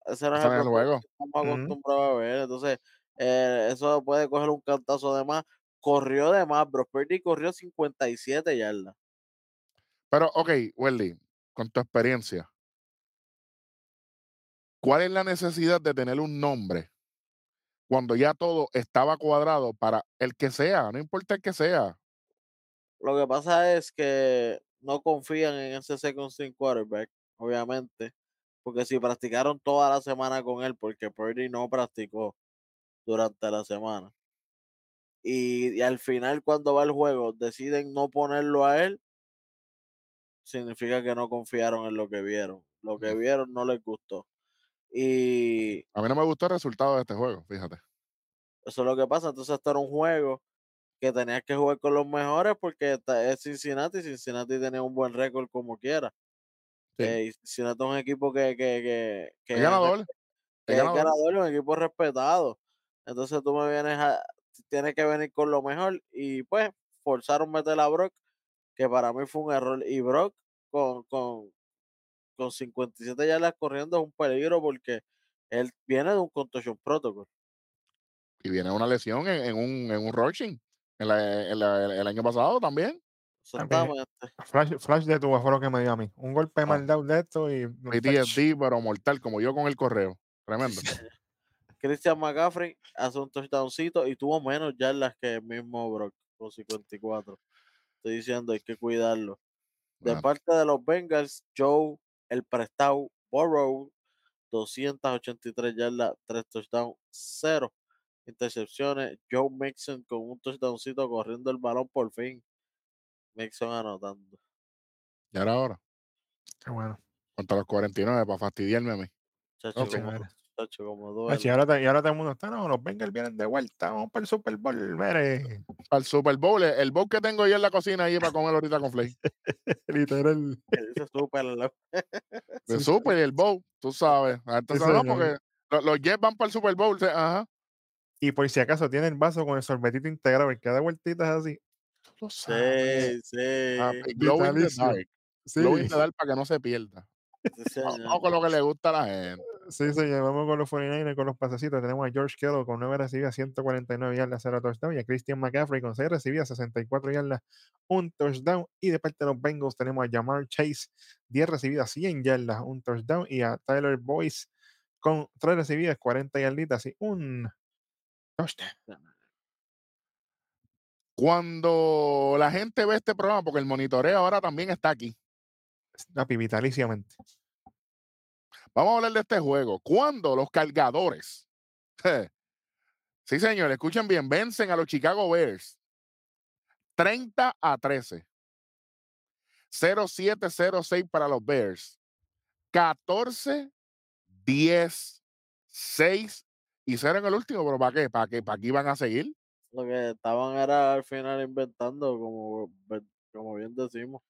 Speaker 2: ese no es
Speaker 1: Ese
Speaker 2: el
Speaker 1: juego.
Speaker 2: que estamos acostumbrados a ver. Entonces, eh, eso puede coger un cantazo de más. Corrió de más, Brock Purdy corrió 57 yardas.
Speaker 1: Pero, ok, Welly, con tu experiencia, ¿cuál es la necesidad de tener un nombre cuando ya todo estaba cuadrado para el que sea? No importa el que sea.
Speaker 2: Lo que pasa es que no confían en ese second string quarterback, obviamente, porque si practicaron toda la semana con él, porque Purdy no practicó durante la semana. Y, y al final, cuando va el juego, deciden no ponerlo a él, significa que no confiaron en lo que vieron. Lo que vieron no les gustó. Y
Speaker 1: A mí no me gustó el resultado de este juego, fíjate.
Speaker 2: eso es lo que pasa. Entonces, esto era un juego que tenías que jugar con los mejores porque es Cincinnati. Cincinnati tenía un buen récord como quiera.
Speaker 1: Sí.
Speaker 2: Eh, y Cincinnati es un equipo que, que, que, que
Speaker 1: ganador.
Speaker 2: que
Speaker 1: Es
Speaker 2: es
Speaker 1: ganador.
Speaker 2: un equipo respetado. Entonces tú me vienes a, tienes que venir con lo mejor y pues forzaron meter a Brock, que para mí fue un error. Y Brock con, con, con 57 yardas corriendo es un peligro porque él viene de un contusion protocol.
Speaker 1: Y viene una lesión en, en un, en un rushing. En la- en la- el año pasado también.
Speaker 2: Exactamente.
Speaker 3: Flash, flash de tu fue lo que me dio a mí. Un golpe
Speaker 1: Ah.
Speaker 3: mal dado de esto y.
Speaker 1: PTSD, pero mortal, como yo con el correo. Tremendo.
Speaker 2: Christian McCaffrey hace un touchdowncito y tuvo menos yardas que el mismo Brock con 54. Estoy diciendo, hay que cuidarlo. De
Speaker 1: Bueno,
Speaker 2: parte de los Bengals, Joe, el prestado Burrow, 283 yardas, 3 touchdowns, 0 intercepciones. Joe Mixon con un touchdowncito corriendo el balón por fin. Mixon anotando.
Speaker 1: ya era hora.
Speaker 3: Qué bueno.
Speaker 1: Contra los 49 para fastidiarme a mí.
Speaker 2: Chacho, como, chacho, como
Speaker 3: Ay,
Speaker 2: duele.
Speaker 3: si ahora, te- y ahora todo el mundo está, no, los Bengals vienen de vuelta, vamos para el Super Bowl, mire.
Speaker 1: Al Super Bowl, el bowl que tengo yo en la cocina ahí para comer ahorita con Flay.
Speaker 3: Literal.
Speaker 2: loco.
Speaker 1: De
Speaker 3: Sí,
Speaker 1: Super y el bowl, tú sabes. Entonces, no, porque lo- los Jets van para el Super Bowl. se- Ajá.
Speaker 3: Y por si acaso tienen vaso con el sorbetito integrado y cada vueltita es así.
Speaker 1: Lo sabes.
Speaker 2: Sí, sí.
Speaker 1: Ah, y glow in the
Speaker 3: Vitalicio.
Speaker 1: dark.
Speaker 3: Sí,
Speaker 1: Glow in the dark para que no se pierda.
Speaker 2: sí,
Speaker 1: Vamos con lo que le gusta a la gente.
Speaker 3: sí, señor. Vamos con los 49ers, con los pasecitos. Tenemos a George Kittle con 9 recibidas, 149 yardas, 0 touchdown. Y a Christian McCaffrey con 6 recibidas, 64 yardas, 1 touchdown. Y de parte de los Bengals tenemos a Jamar Chase, 10 recibidas, 100 yardas, 1 touchdown. Y a Tyler Boyce con 3 recibidas, 40 yarditas y 1 touchdown.
Speaker 1: Cuando la gente ve este programa, porque el monitoreo ahora también está aquí.
Speaker 3: Papi, vitaliciamente.
Speaker 1: Vamos a hablar de este juego. Cuando los cargadores, sí señor, escuchen bien, vencen a los Chicago Bears 30 a 13. 0-7-0-6 para los Bears. 14, 10, 6 y 0 en el último. ¿Pero para qué? ¿Para qué? ¿Para qué iban a seguir?
Speaker 2: Lo que estaban era al final inventando, como, como bien decimos.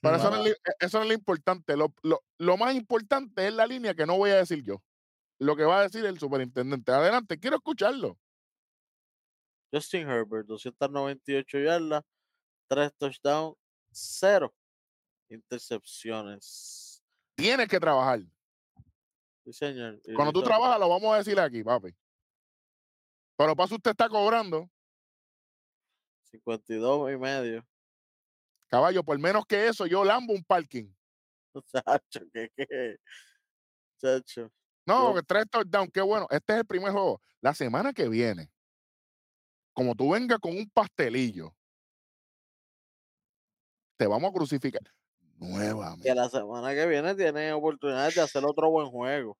Speaker 1: Pero eso, no es, li- eso no es lo importante. Lo, lo- lo más importante es la línea que no voy a decir yo. Lo que va a decir el superintendente. Adelante, quiero escucharlo.
Speaker 2: Justin Herbert, 298 yardas, 3 touchdowns, 0 intercepciones.
Speaker 1: Tienes que trabajar.
Speaker 2: Sí, señor.
Speaker 1: Cuando tú trabajas, lo vamos a decir aquí, papi. Pero paso usted está cobrando,
Speaker 2: 52 y medio.
Speaker 1: caballo, por menos que eso, yo lambo un parking.
Speaker 2: Chacho, que qué. Chacho.
Speaker 1: No, que tres touchdowns, qué bueno. Este es el primer juego. La semana que viene, como tú vengas con un pastelillo, te vamos a crucificar
Speaker 2: Que
Speaker 1: nuevamente.
Speaker 2: la semana que viene tiene oportunidades de hacer otro buen juego.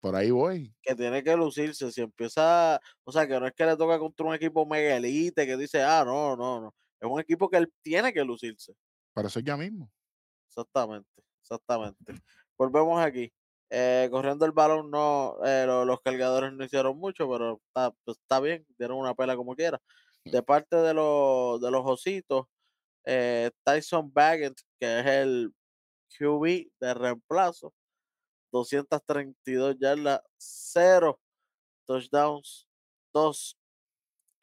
Speaker 1: Por ahí voy.
Speaker 2: Que tiene que lucirse. Si empieza. O sea, que no es que le toca contra un equipo mega elite que dice, ah, no, no, no. Es un equipo que él tiene que lucirse.
Speaker 1: Para eso ya mismo.
Speaker 2: Exactamente, exactamente. Volvemos aquí. Eh, corriendo el balón, no, eh, lo- los cargadores no hicieron mucho, pero está, pues, está bien, dieron una pela como quiera. De parte de los, de los ositos, eh, Tyson Baggett, que es el QB de reemplazo, 232 yardas, 0 touchdowns, 2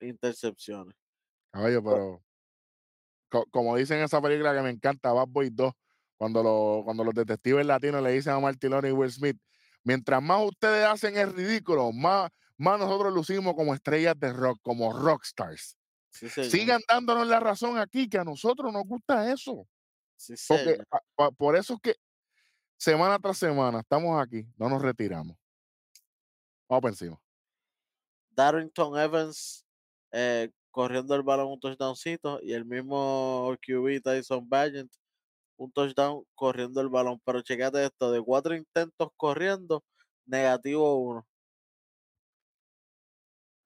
Speaker 2: intercepciones.
Speaker 1: Caballo, pero co- como dicen en esa película que me encanta, Bad Boys 2, cuando, lo- cuando los detectives latinos le dicen a Martilón y Will Smith, mientras más ustedes hacen el ridículo, más, más nosotros lucimos como estrellas de rock, como rockstars.
Speaker 2: Sí.
Speaker 1: Sigan dándonos la razón aquí, que a nosotros nos gusta eso.
Speaker 2: Sí,
Speaker 1: Porque
Speaker 2: señor.
Speaker 1: a- pa- por eso es que semana tras semana estamos aquí, no nos retiramos. Vamos por encima.
Speaker 2: Darrington Evans eh, corriendo el balón un touchdowncito y el mismo QB Tyson Bagent un touchdown corriendo el balón. Pero checate esto, de cuatro intentos corriendo, negativo uno.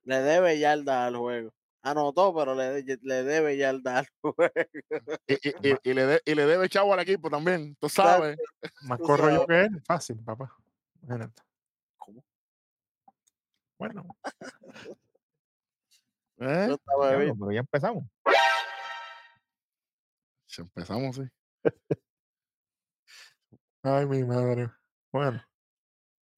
Speaker 2: Le debe yarda al juego. Anotó, pero le, le debe yarda al juego.
Speaker 1: Y, y- y- y le, de- y le debe chavo al equipo también, tú sabes.
Speaker 3: Más corro yo que él. Fácil, papá. Imagínate.
Speaker 2: ¿Cómo?
Speaker 3: Bueno,
Speaker 1: ¿Eh?
Speaker 2: Yo estaba
Speaker 3: diablo,
Speaker 2: bien.
Speaker 3: pero ya empezamos.
Speaker 1: Si Empezamos, sí.
Speaker 3: Ay, mi madre. Bueno.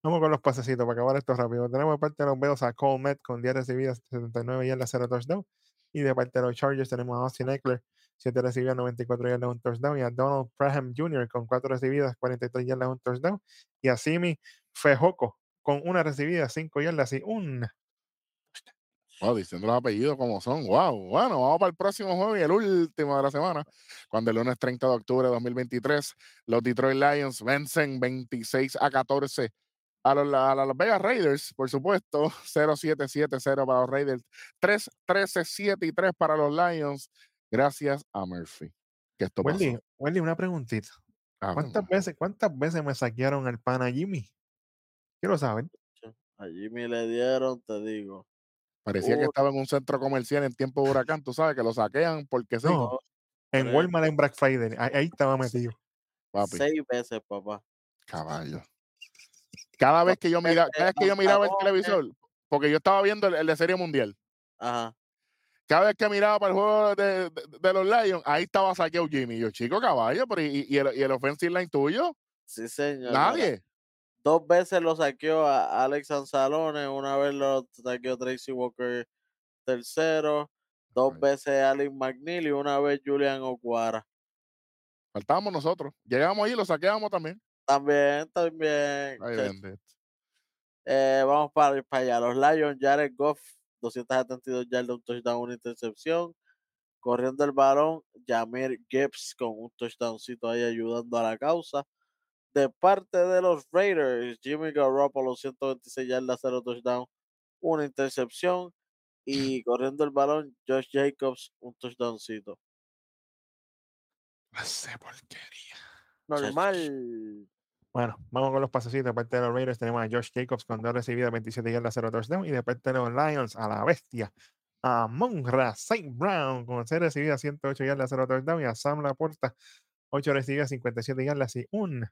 Speaker 3: Vamos con los pasecitos para acabar esto rápido. Tenemos de parte de los Bills a Cole Met con 10 recibidas, 79 yardas, 0 touchdown. Y de parte de los Chargers tenemos a Austin Eckler, 7 recibidas, 94 yardas, 1 touchdown. Y a Donald Graham Jr. con 4 recibidas, 43 yardas, 1 touchdown. Y a Simi Fejoco con una recibida, 5 yardas y un.
Speaker 1: Wow, diciendo los apellidos como son. Wow. Bueno, vamos para el próximo jueves y el último de la semana, cuando el lunes 30 de octubre de 2023, los Detroit Lions vencen 26 a 14 a los, a los Vegas Raiders, por supuesto. 0-7-7-0 para los Raiders. 3-13-7 y 3 para los Lions. Gracias a Murphy. Que esto.
Speaker 3: Wendy, Wendy, una preguntita.
Speaker 1: Ah,
Speaker 3: ¿Cuántas
Speaker 1: bueno,
Speaker 3: veces, ¿Cuántas veces me saquearon al pana Jimmy? Quiero saber.
Speaker 2: A Jimmy le dieron, te digo.
Speaker 1: Parecía que estaba en un centro comercial en tiempo de huracán, tú sabes, que lo saquean porque sí,
Speaker 3: No, en. Walmart en Black Friday. Ahí, ahí estaba metido.
Speaker 1: papi.
Speaker 2: Seis veces, papá.
Speaker 1: Caballo. Cada vez que yo mira, cada vez que yo miraba el televisor, porque yo estaba viendo el, el de Serie Mundial,
Speaker 2: Ajá.
Speaker 1: cada vez que miraba para el juego de, de- de los Lions, ahí estaba saqueado Jimmy. Yo, chico, caballo, pero ¿y, y el, y el offensive line tuyo?
Speaker 2: Sí, señor.
Speaker 1: Nadie.
Speaker 2: Dos veces lo saqueó a Alex Anzalone, una vez lo saqueó Tracy Walker tercero, dos veces Alex McNeil y una vez Julian Okwara.
Speaker 1: Faltábamos nosotros. Llegamos ahí y lo saqueamos también.
Speaker 2: También, también.
Speaker 1: Ay.
Speaker 2: Eh, vamos para, para allá. Los Lions, Jared Goff, 272 yardas, un touchdown, una intercepción. Corriendo el balón, Jamir Gibbs con un touchdowncito ahí ayudando a la causa. De parte de los Raiders, Jimmy Garoppolo, 126 yardas, 0 touchdown, una intercepción. Y corriendo el balón, Josh Jacobs, un touchdowncito.
Speaker 3: Hace porquería.
Speaker 2: Normal.
Speaker 3: Bueno, vamos con los pasecitos. De parte de los Raiders tenemos a Josh Jacobs con dos recibidas, 27 yardas, 0 touchdown. Y de parte de los Lions, a la bestia, a Monra St. Brown con 6 recibidas, 108 yardas, 0 touchdown. Y a Sam Laporta, 8 recibidas, 57 yardas y un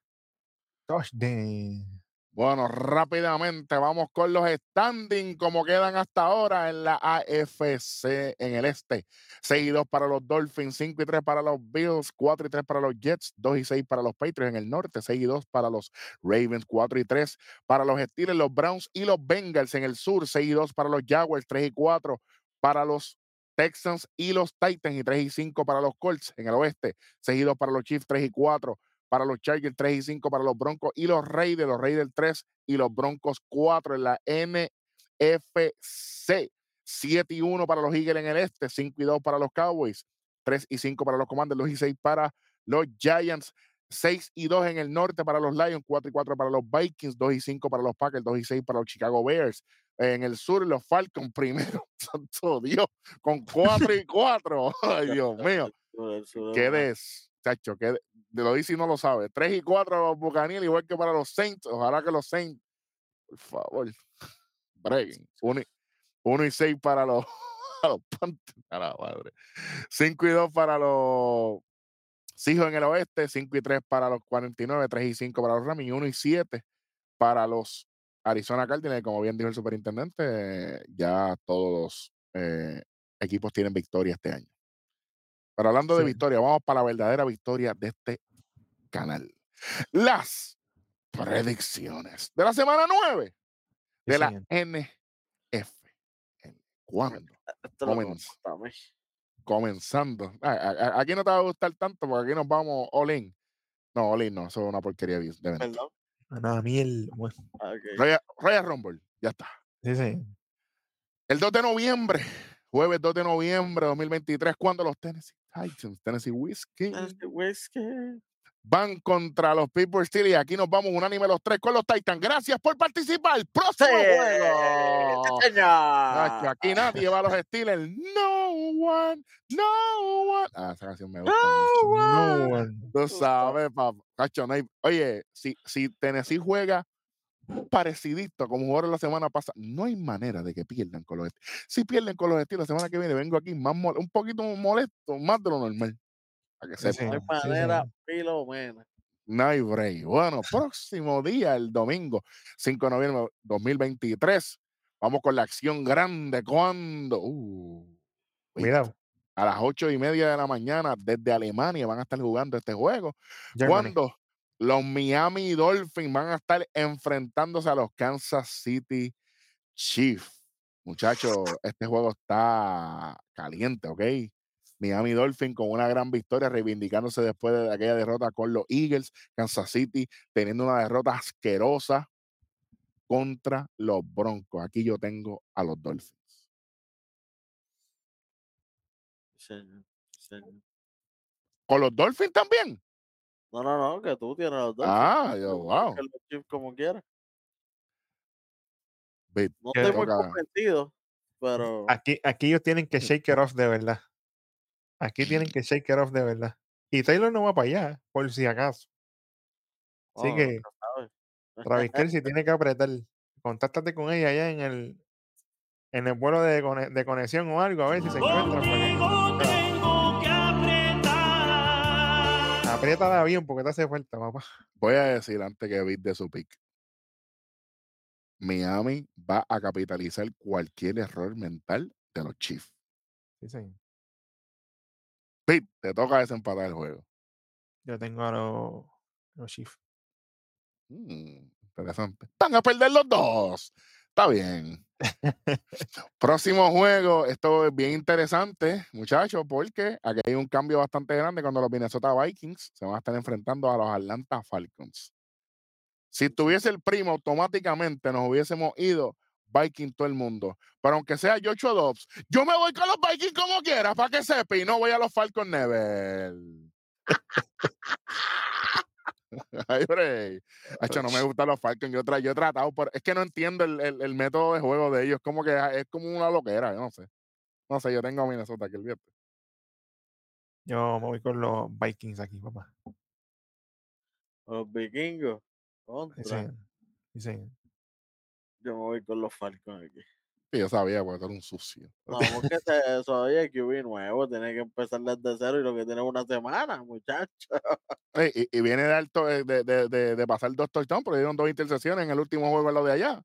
Speaker 3: touchdown.
Speaker 1: Bueno, rápidamente vamos con los standings como quedan hasta ahora en la AFC en el este. 6 y 2 para los Dolphins, 5 y 3 para los Bills, 4 y 3 para los Jets, 2 y 6 para los Patriots en el norte, 6 y 2 para los Ravens, 4 y 3 para los Steelers, los Browns y los Bengals en el sur, 6 y 2 para los Jaguars, 3 y 4 para los Texans y los Titans y 3 y 5 para los Colts en el oeste, 6 y 2 para los Chiefs, 3 y 4 para los Chargers, 3 y 5 para los Broncos y los Raiders, los Raiders 3 y los Broncos 4 en la NFC. 7 y 1 para los Eagles en el este, 5 y 2 para los Cowboys, 3 y 5 para los Commanders, 2 y 6 para los Giants, 6 y 2 en el norte para los Lions, 4 y 4 para los Vikings, 2 y 5 para los Packers, 2 y 6 para los Chicago Bears. En el sur, los Falcons primero, santo Dios, con 4 y 4. Ay, Dios mío. Qué des, chacho, que de lo y no lo sabe. 3 y 4 para los Buccaneers, igual que para los Saints. Ojalá que los Saints, por favor, breguen. 1 y 6 para los, los Panthers, a la madre. 5 y 2 para los Seahawks en el oeste, 5 y 3 para los 49, 3 y 5 para los Rams y 1 y 7 para los Arizona Cardinals. Como bien dijo el superintendente, ya todos los eh, equipos tienen victoria este año. Pero hablando de
Speaker 3: Sí.
Speaker 1: victoria, vamos para la verdadera victoria de este canal. Las predicciones de la semana 9
Speaker 3: Sí,
Speaker 1: de la. NF. ¿Cuándo? Moments.
Speaker 2: contame.
Speaker 1: comenzando. Ah, a- a- Aquí no te va a gustar tanto porque aquí nos vamos all in. No, all in no, eso es una porquería de de.
Speaker 2: Perdón.
Speaker 3: Bueno,
Speaker 2: Ah, ok.
Speaker 1: Royal, Royal Rumble, ya está.
Speaker 3: sí, sí.
Speaker 1: El 2 de noviembre, jueves 2 de noviembre de 2023, cuando los Tennessee Titans, Tennessee Whiskey,
Speaker 2: Este whisky.
Speaker 1: van contra los Pittsburgh Steelers. Y aquí nos vamos unánime los tres con los Titans. Gracias por participar. Próximo juego.
Speaker 2: Sí.
Speaker 1: Nacho, aquí nadie va a los Steelers. No one, no one. Ah, esa canción me gusta. mucho.
Speaker 3: No one.
Speaker 1: Tú sabes, papá. Cacho, no hay- Oye, si, si Tennessee juega parecidito como jugaron la semana pasada, no hay manera de que pierdan con los Steelers. Si pierden con los Steelers la semana que viene, vengo aquí más un poquito molesto, más de lo normal. Para que
Speaker 3: Sí,
Speaker 1: sepan.
Speaker 2: No hay
Speaker 3: sí, sí.
Speaker 2: manera, Filomena.
Speaker 1: No hay break. Bueno, próximo día, el domingo, 5 de noviembre de 2023. Vamos con la acción grande. cuando Uh.
Speaker 3: Cuidado.
Speaker 1: a las ocho y media de la mañana, desde Alemania, van a estar jugando este juego.
Speaker 3: Germany.
Speaker 1: Cuando los Miami Dolphins van a estar enfrentándose a los Kansas City Chiefs. Muchachos, este juego está caliente, ¿ok? Miami Dolphins con una gran victoria, reivindicándose después de aquella derrota con los Eagles. Kansas City teniendo una derrota asquerosa contra los Broncos. Aquí yo tengo a los Dolphins. ¿Con los Dolphins también?
Speaker 2: No, no, no, que tú tienes los dos.
Speaker 1: Ah, yo, wow.
Speaker 2: Que los Chiefs como quieras. No estoy muy convencido, pero
Speaker 3: Aquí, aquí ellos tienen que shake it off de verdad. Aquí tienen que shake it off de verdad. Y Taylor no va para allá, por si acaso. Así
Speaker 2: bueno,
Speaker 3: que. Travis Kelsey tiene que apretar. Contáctate con ella allá en el en el vuelo de, de conexión o algo, a ver si se encuentran. Apriétala bien porque te hace falta, papá.
Speaker 1: Voy a decir antes que Bit de su pick. Miami va a capitalizar cualquier error mental de los Chiefs.
Speaker 3: Sí, señor.
Speaker 1: Bit, te toca desempatar el juego.
Speaker 3: Yo tengo a los, los Chiefs.
Speaker 1: Mm, interesante. Van a perder los dos. Está bien. Próximo juego. Esto es bien interesante, muchachos, porque aquí hay un cambio bastante grande cuando los Minnesota Vikings se van a estar enfrentando a los Atlanta Falcons. Si tuviese el primo, automáticamente nos hubiésemos ido Vikings todo el mundo. Pero aunque sea Joshua Dobbs, yo me voy con los Vikings como quiera, para que sepa, y no voy a los Falcons Never. Ay, break. Hacho, no me gustan los Falcons. Yo, tra- yo he tratado, pero es que no entiendo el, el- el método de juego de ellos. Como que es como una loquera, yo no sé. No sé, yo tengo a Minnesota aquí el viernes.
Speaker 3: Yo me voy con los Vikings aquí, papá.
Speaker 2: Los vikingos.
Speaker 3: Sí,
Speaker 2: Contra.
Speaker 3: Sí, señor.
Speaker 2: Yo me voy con los Falcons aquí.
Speaker 1: Sí, yo sabía, porque tú eres un sucio.
Speaker 2: No, porque te- eso, oye, QB nuevo, tiene que empezar desde cero y lo que tiene es una semana, muchacho.
Speaker 1: Y, y viene de, alto, eh, de, de, de, de pasar dos touchdowns, pero dieron dos intercepciones en el último juego en lo de allá.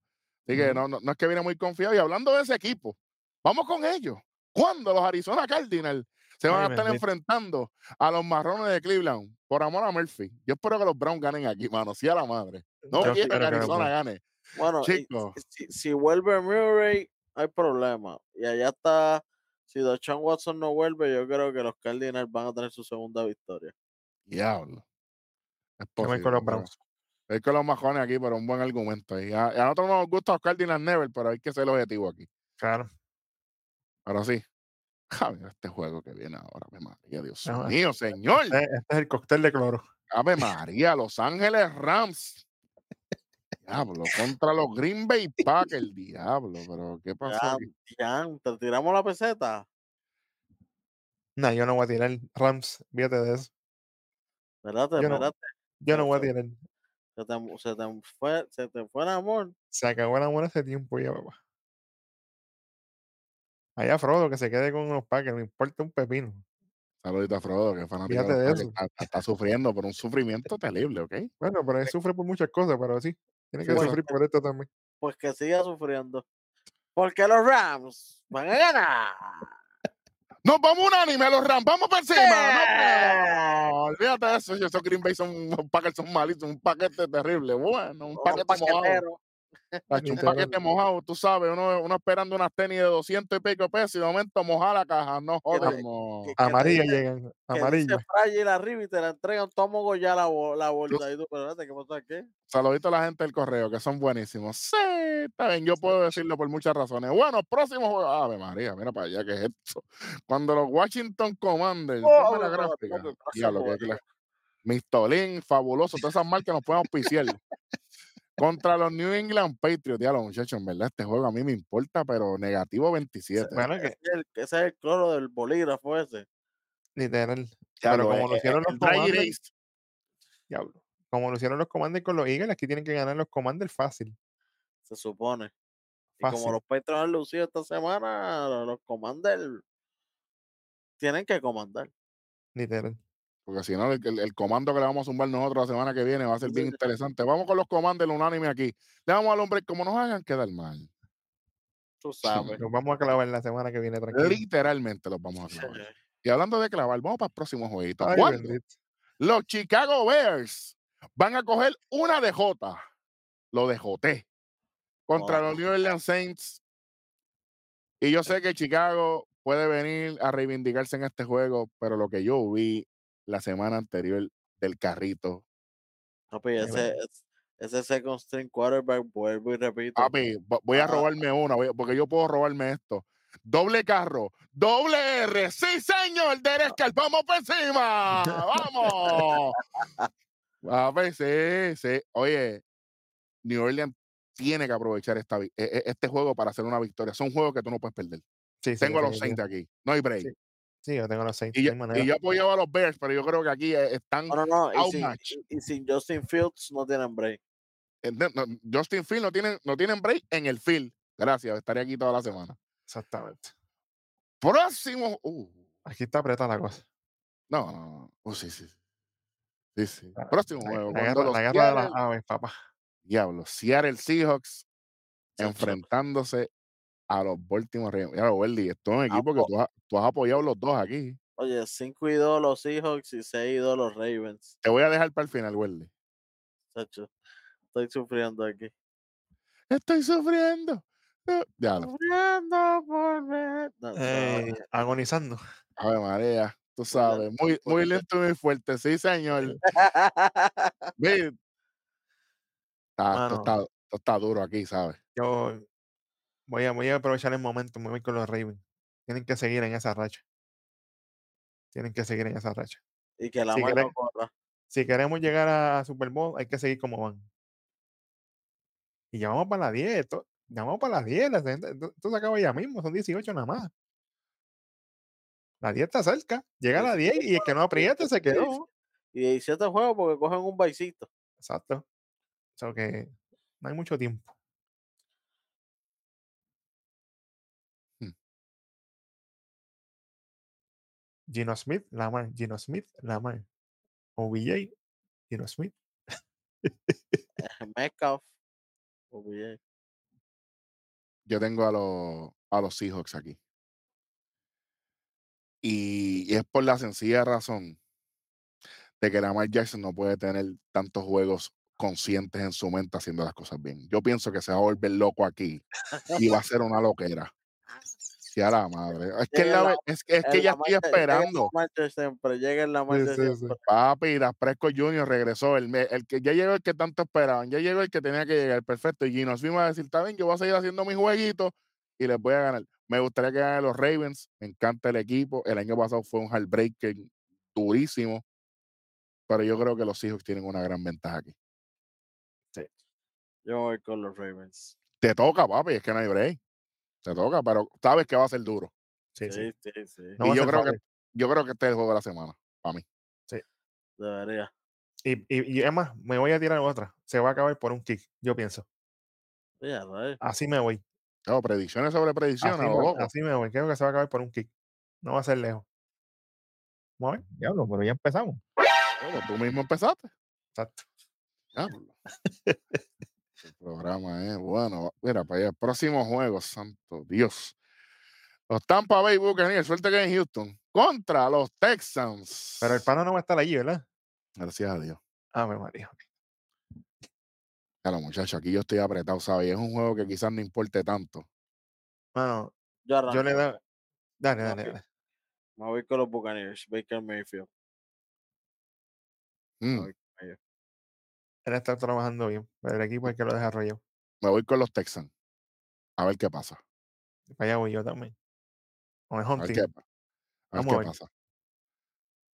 Speaker 1: Así que no, no, no es que viene muy confiado. Y hablando de ese equipo, vamos con ellos. ¿Cuándo los Arizona Cardinals se van
Speaker 3: Ay,
Speaker 1: a estar
Speaker 3: bendito.
Speaker 1: enfrentando a los marrones de Cleveland? Por amor a Murphy. Yo espero que los Browns ganen aquí, mano. Sí a la madre. No quiero que Arizona gane.
Speaker 2: Bueno, y
Speaker 1: Chico.
Speaker 2: si, si vuelve Murray, hay problema. Y allá está, si Deshaun Watson no vuelve, yo creo que los Cardinals van a tener su segunda victoria.
Speaker 1: Diablo. Es posible,
Speaker 3: con los Browns.
Speaker 1: Es con los majones aquí, pero un buen argumento. Y a, a nosotros no nos gusta los Cardinals Never, pero hay que ser objetivo aquí.
Speaker 3: Claro.
Speaker 1: Ahora sí. Ja, mira este juego que viene ahora, Ave María, Dios mío, señor.
Speaker 3: Este, este es el cóctel de cloro.
Speaker 1: Ave María, Los Ángeles Rams. Diablo, contra los Green Bay Packers, diablo, pero ¿qué pasó
Speaker 2: Ya, ya, te tiramos la peseta.
Speaker 3: No, yo no voy a tirar Rams. Fíjate de eso.
Speaker 2: Espérate,
Speaker 3: Yo no-. Yo no voy a tirar.
Speaker 2: Se te, se te fue, se te fue el amor.
Speaker 3: Se acabó el amor hace tiempo ya, papá. Allá Frodo, que se quede con los Packers, no importa un pepino.
Speaker 1: Saludito a Frodo, que es fanático
Speaker 3: Fíjate de eso.
Speaker 1: Está, está sufriendo por un sufrimiento terrible, ¿ok?
Speaker 3: Bueno, pero él sufre por muchas cosas, pero sí. Tiene que
Speaker 1: Sí,
Speaker 3: sufrir por esto también.
Speaker 2: Pues que siga sufriendo. Porque los Rams van a ganar.
Speaker 1: Nos vamos unánime a los Rams, vamos por encima.
Speaker 2: ¡Eh!
Speaker 1: No, olvídate de eso, esos Green Bay son, Packers son malitos, un paquete terrible. Bueno, un paquete mojado. Tacho, un paquete mojado, tú sabes, uno, uno esperando unas tenis de 200 y pico pesos y de momento mojar la caja, no
Speaker 2: Que que- que
Speaker 3: Amarilla llegan,
Speaker 2: Que
Speaker 3: amarilla.
Speaker 2: frágil arriba y te la entregan tomo ya la, la bolsa. Y tú, pero espérate, ¿qué pasó aquí?
Speaker 1: Saludito a la gente del correo, que son buenísimos. Sí, está bien, yo puedo decirlo por muchas razones. Bueno, próximo juego. Ave María, mira para allá, ¿qué es esto? Cuando los Washington Commanders.
Speaker 2: Oh,
Speaker 1: la
Speaker 2: no, no,
Speaker 1: gráfica. Diablo, cla- Mistolín, fabuloso. Todas esas marcas nos pueden auspiciar. Contra los New England Patriots. Diablo, muchachos, en verdad, este juego a mí me importa, pero negativo 27.
Speaker 3: Bueno, que
Speaker 2: Ese es el, ese es el cloro del bolígrafo ese.
Speaker 3: literal.
Speaker 1: Diablo,
Speaker 3: pero como
Speaker 1: eh,
Speaker 3: lo
Speaker 1: eh,
Speaker 3: hicieron
Speaker 1: el
Speaker 3: los Commanders, diablo. Como lo hicieron los Commanders con los Eagles, aquí tienen que ganar los Commanders fácil.
Speaker 2: Se supone. Y como los Patriots han lucido esta semana, los Commanders tienen que comandar.
Speaker 3: Literal.
Speaker 1: Porque si no, el, el- comando que le vamos a zumbar nosotros la semana que viene va a ser bien interesante. Vamos con los comandos unánime aquí. Le damos al hombre como nos hagan quedar mal.
Speaker 2: Tú sabes.
Speaker 3: Nos vamos a clavar la semana que viene tranquilo.
Speaker 1: Literalmente los vamos a clavar. Y hablando de clavar, vamos para el próximo jueguito. Los Chicago Bears van a coger una DJ. Lo dejoté. Contra
Speaker 2: Wow.
Speaker 1: los New Orleans Saints. Y yo sé que Chicago puede venir a reivindicarse en este juego, pero lo que yo vi la semana anterior del carrito
Speaker 2: Papi,
Speaker 3: Qué
Speaker 2: ese, es- ese second string quarterback, vuelvo y repito.
Speaker 1: Papi, vo- voy a
Speaker 2: Ah.
Speaker 1: robarme una, voy porque yo puedo robarme esto. Doble carro, doble R, sí señor, Derek Carr, vamos por encima, vamos. Papi, sí, sí. Oye, New Orleans tiene que aprovechar esta, e- e- este juego para hacer una victoria. Son juegos que tú no puedes perder.
Speaker 3: Sí, sí,
Speaker 1: Tengo a los. Saints aquí, no hay break.
Speaker 3: Sí, yo tengo los Saints.
Speaker 1: Y, yo, y yo apoyaba a los Bears, pero yo creo que aquí eh, están.
Speaker 2: No, no, no. Y sin,
Speaker 1: outmatch.
Speaker 2: y- y sin Justin Fields no tienen break.
Speaker 1: no- no, Justin Field no tienen, no tienen break en el field. Gracias, estaré aquí toda la semana.
Speaker 3: Exactamente.
Speaker 1: Próximo. uh,
Speaker 3: Aquí está apretada la cosa.
Speaker 1: No, no, no. Oh, sí, sí. Sí, Próximo
Speaker 3: La,
Speaker 1: juego.
Speaker 3: la guerra, la guerra de las aves, papá.
Speaker 1: Diablo, Seattle Seahawks enfrentándose a los Baltimore Ravens. Diablo, Welly, esto es un equipo que tú has, tú has apoyado los dos aquí.
Speaker 2: Oye, 5 y 2 los Seahawks y 6 y 2 los Ravens.
Speaker 1: Te voy a dejar para el final, Welly.
Speaker 2: Chacho, estoy sufriendo aquí.
Speaker 1: Estoy sufriendo. No, Diablo,
Speaker 2: Sufriendo por ver. No, no,
Speaker 3: Eh, agonizando.
Speaker 1: Ave María, tú sabes. Muy, muy lento y muy fuerte. Sí, señor. Ve, Está, esto, está, esto está duro aquí, ¿sabes?
Speaker 3: Yo voy a, voy a aprovechar el momento, me voy con los Ravens. Tienen que seguir en esa racha. Tienen que seguir en esa racha.
Speaker 2: y que la
Speaker 3: Si querés-
Speaker 2: corra.
Speaker 3: Si queremos llegar a Super Bowl, hay que seguir como van. Y ya vamos para las 10. esto- Ya vamos para las 10. la gente- Esto se acaba ya mismo, son 18 nada más. La 10 está cerca. Llega a la 10 y el que no apriete se quedó.
Speaker 2: Y 17 juegos porque cogen un baisito.
Speaker 3: Exacto. O sea que no hay mucho tiempo. Gino Smith, Lamar. Gino Smith, Lamar. OBJ, Gino Smith.
Speaker 2: Metcalf. OBJ.
Speaker 1: Yo tengo a los, a los Seahawks aquí. Y, y es por la sencilla razón de que Lamar Jackson no puede tener tantos juegos conscientes en su mente haciendo las cosas bien. Yo pienso que se va a volver loco aquí y va a ser una loquera. Sí, a la madre. Es que, la es, es que ya estoy
Speaker 2: marcha-
Speaker 1: esperando.
Speaker 2: marcha siempre, llega en la marcha
Speaker 3: sí, sí.
Speaker 1: Papi, Das Prescott Jr. regresó. El, el que ya llegó el que tanto esperaban. Ya llegó el que tenía que llegar. Perfecto. Y Gino Smith va a decir: Está bien, yo voy a seguir haciendo mis jueguitos y les voy a ganar. Me gustaría que ganen los Ravens. Me encanta el equipo. El año pasado fue un heartbreaker durísimo. Pero yo creo que los Seahawks tienen una gran ventaja aquí.
Speaker 2: Yo voy con los Ravens.
Speaker 1: Te toca, papi. Es que no hay break. Te toca, pero sabes que va a ser duro.
Speaker 3: Sí, sí.
Speaker 2: Sí, sí, sí.
Speaker 3: No
Speaker 1: y yo creo, que, yo creo que este es el juego de la semana. Para mí.
Speaker 2: Debería.
Speaker 3: Y, y, y es más, me voy a tirar otra. Se va a acabar por un kick, yo pienso.
Speaker 2: Ya, ¿sabes?
Speaker 3: Así me voy.
Speaker 1: Claro, predicciones sobre predicciones.
Speaker 3: Así me, así me voy. Creo que se va a acabar por un kick. No va a ser lejos. Vamos a ver. Diablo, pero ya empezamos.
Speaker 1: Bueno, tú mismo empezaste.
Speaker 3: Exacto.
Speaker 1: Diablo. El programa es bueno. Mira, para allá. Próximo juego, santo Dios. Los Tampa Bay Buccaneers, suerte que en Houston, contra los Texans.
Speaker 3: Pero el pana no va a estar allí, ¿verdad?
Speaker 1: Gracias a Dios.
Speaker 3: Ave María.
Speaker 1: Claro, muchachos, aquí yo estoy apretado, ¿sabes? Es un juego que quizás no importe tanto.
Speaker 3: Mano,
Speaker 2: Yo
Speaker 3: yo le
Speaker 2: arranco.
Speaker 3: da. Dale, dale,
Speaker 2: Ok.
Speaker 3: dale.
Speaker 2: Me voy con los Buccaneers. Baker Mayfield.
Speaker 1: Mm,
Speaker 2: Me voy con ellos.
Speaker 3: Él está trabajando bien. pero El equipo es el que lo desarrolló.
Speaker 1: me voy con los Texans. A ver qué pasa.
Speaker 3: Para allá voy yo también. Con el
Speaker 1: A ver
Speaker 3: hunting.
Speaker 1: qué, pa- a ver
Speaker 3: Vamos
Speaker 1: qué
Speaker 3: a ver.
Speaker 1: pasa.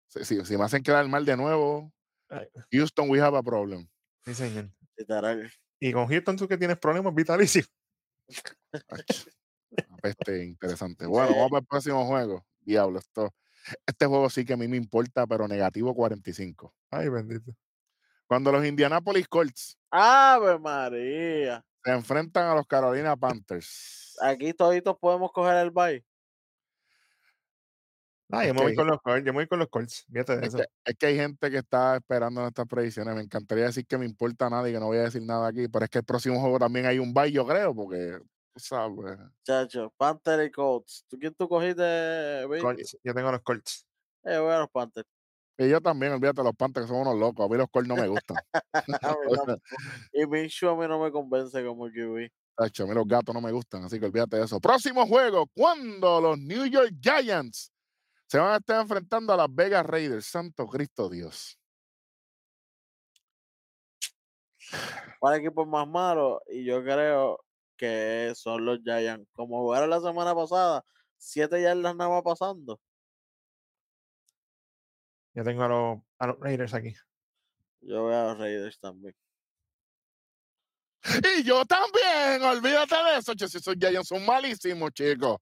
Speaker 1: Si, si- si me hacen quedar mal de nuevo,
Speaker 3: Ay,
Speaker 1: Houston, we have a problem.
Speaker 3: sí, señor. Y con Houston tú que tienes problemas vitalicios.
Speaker 1: Peste interesante. Bueno, vamos para el próximo juego. Diablo, esto. Este juego sí que a mí me importa, pero negativo 45.
Speaker 3: Ay, bendito.
Speaker 1: Cuando los Indianapolis Colts
Speaker 2: ¡Ave María!
Speaker 1: se enfrentan a los Carolina Panthers.
Speaker 2: Aquí toditos podemos coger el bye.
Speaker 3: Ah, yo me voy con los Colts. Yo me voy con los Colts. Fíjate de
Speaker 1: Es
Speaker 3: eso.
Speaker 1: que, es que hay gente que está esperando en estas predicciones. Me encantaría decir que me importa nada y que no voy a decir nada aquí, pero es que el próximo juego también hay un bye, yo creo, porque tú sabes.
Speaker 2: Chacho, Panther y Colts. ¿Tú quién tú cogiste?
Speaker 3: Colts. Yo tengo los Colts.
Speaker 2: Eh, voy a los Panthers.
Speaker 1: Y yo también, olvídate, los Panthers son unos locos. A mí los no me gustan.
Speaker 2: Y Minshew a mí no me convence como QB.
Speaker 1: Tacho, a mí los gatos no me gustan, así que olvídate de eso. Próximo juego, cuando los New York Giants se van a estar enfrentando a las Vegas Raiders. Santo Cristo Dios.
Speaker 2: ¿Cuál equipo es más malo? Y yo creo que son los Giants. Como jugaron la semana pasada, siete yardas nada más pasando.
Speaker 3: Yo tengo a los, a los Raiders aquí.
Speaker 2: Yo veo a los Raiders también.
Speaker 1: Y yo también, olvídate de eso. che, si Giants son malísimos, chicos.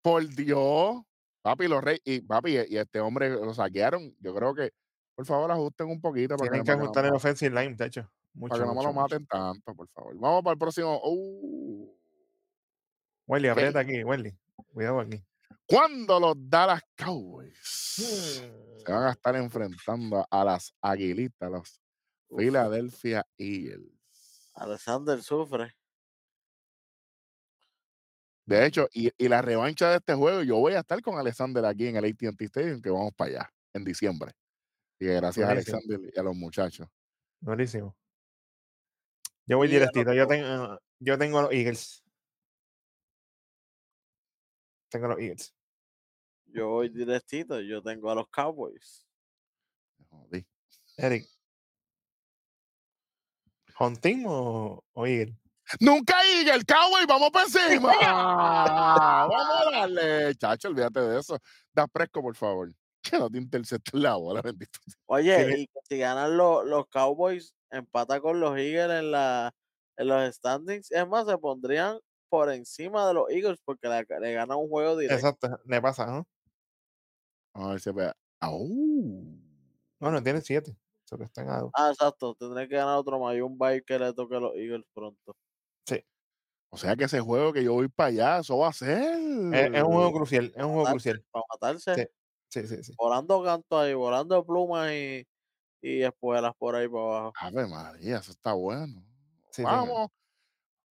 Speaker 1: Por Dios. Papi, los reyes. Y papi, y este hombre lo saquearon. Yo creo que, por favor, ajusten un poquito para que,
Speaker 3: Tienen que
Speaker 1: para que no
Speaker 3: ajustar el offensive line, de hecho. Mucho,
Speaker 1: para que no me lo
Speaker 3: mucho.
Speaker 1: maten tanto, por favor. Vamos para el próximo. Uh.
Speaker 3: Welly, aprieta aquí, Welly. Cuidado aquí.
Speaker 1: Cuando los Dallas Cowboys se van a
Speaker 3: Mm.
Speaker 1: estar enfrentando a las Aguilitas, los Philadelphia Eagles.
Speaker 2: Alexander sufre.
Speaker 1: De hecho, y, y la revancha de este juego, yo voy a estar con Alexander aquí en el AT&T Stadium, que vamos para allá en diciembre. Y gracias a. Alexander y a los muchachos.
Speaker 3: Buenísimo. Yo voy
Speaker 2: Y
Speaker 3: directito. Yo tengo, yo tengo a los Eagles. Tengo a los Eagles.
Speaker 2: Yo voy directito. Yo tengo a los Cowboys.
Speaker 1: Jodí.
Speaker 3: Eric. ¿Hunting o, o Eagle?
Speaker 1: Nunca Eagle, Cowboy, vamos para encima. vamos a darle. Chacho, olvídate de eso. Da fresco, por favor. Que no te intercepten la bola, bendito.
Speaker 2: Oye, y si ganan los, los Cowboys, empata con los Eagles en, la, en los standings. Es más, se pondrían por encima de los Eagles porque le, le ganan un juego directo.
Speaker 3: Exacto, le pasa, ¿no?
Speaker 1: Vamos a ver si pega. ¡Au!
Speaker 3: Bueno, tiene siete. Que están a dos.
Speaker 2: Ah, exacto. Tendré que ganar otro más y un bye que le toque a los Eagles pronto.
Speaker 1: O sea que ese juego que yo voy para allá, eso va a ser.
Speaker 3: Es, es un juego crucial. Es un juego
Speaker 2: Matarse,
Speaker 3: crucial.
Speaker 2: Para matarse.
Speaker 3: Sí. Sí, sí, sí.
Speaker 2: Volando canto ahí, volando plumas y, y espuelas por ahí para abajo.
Speaker 1: Ave María, eso está bueno.
Speaker 3: Sí, señor.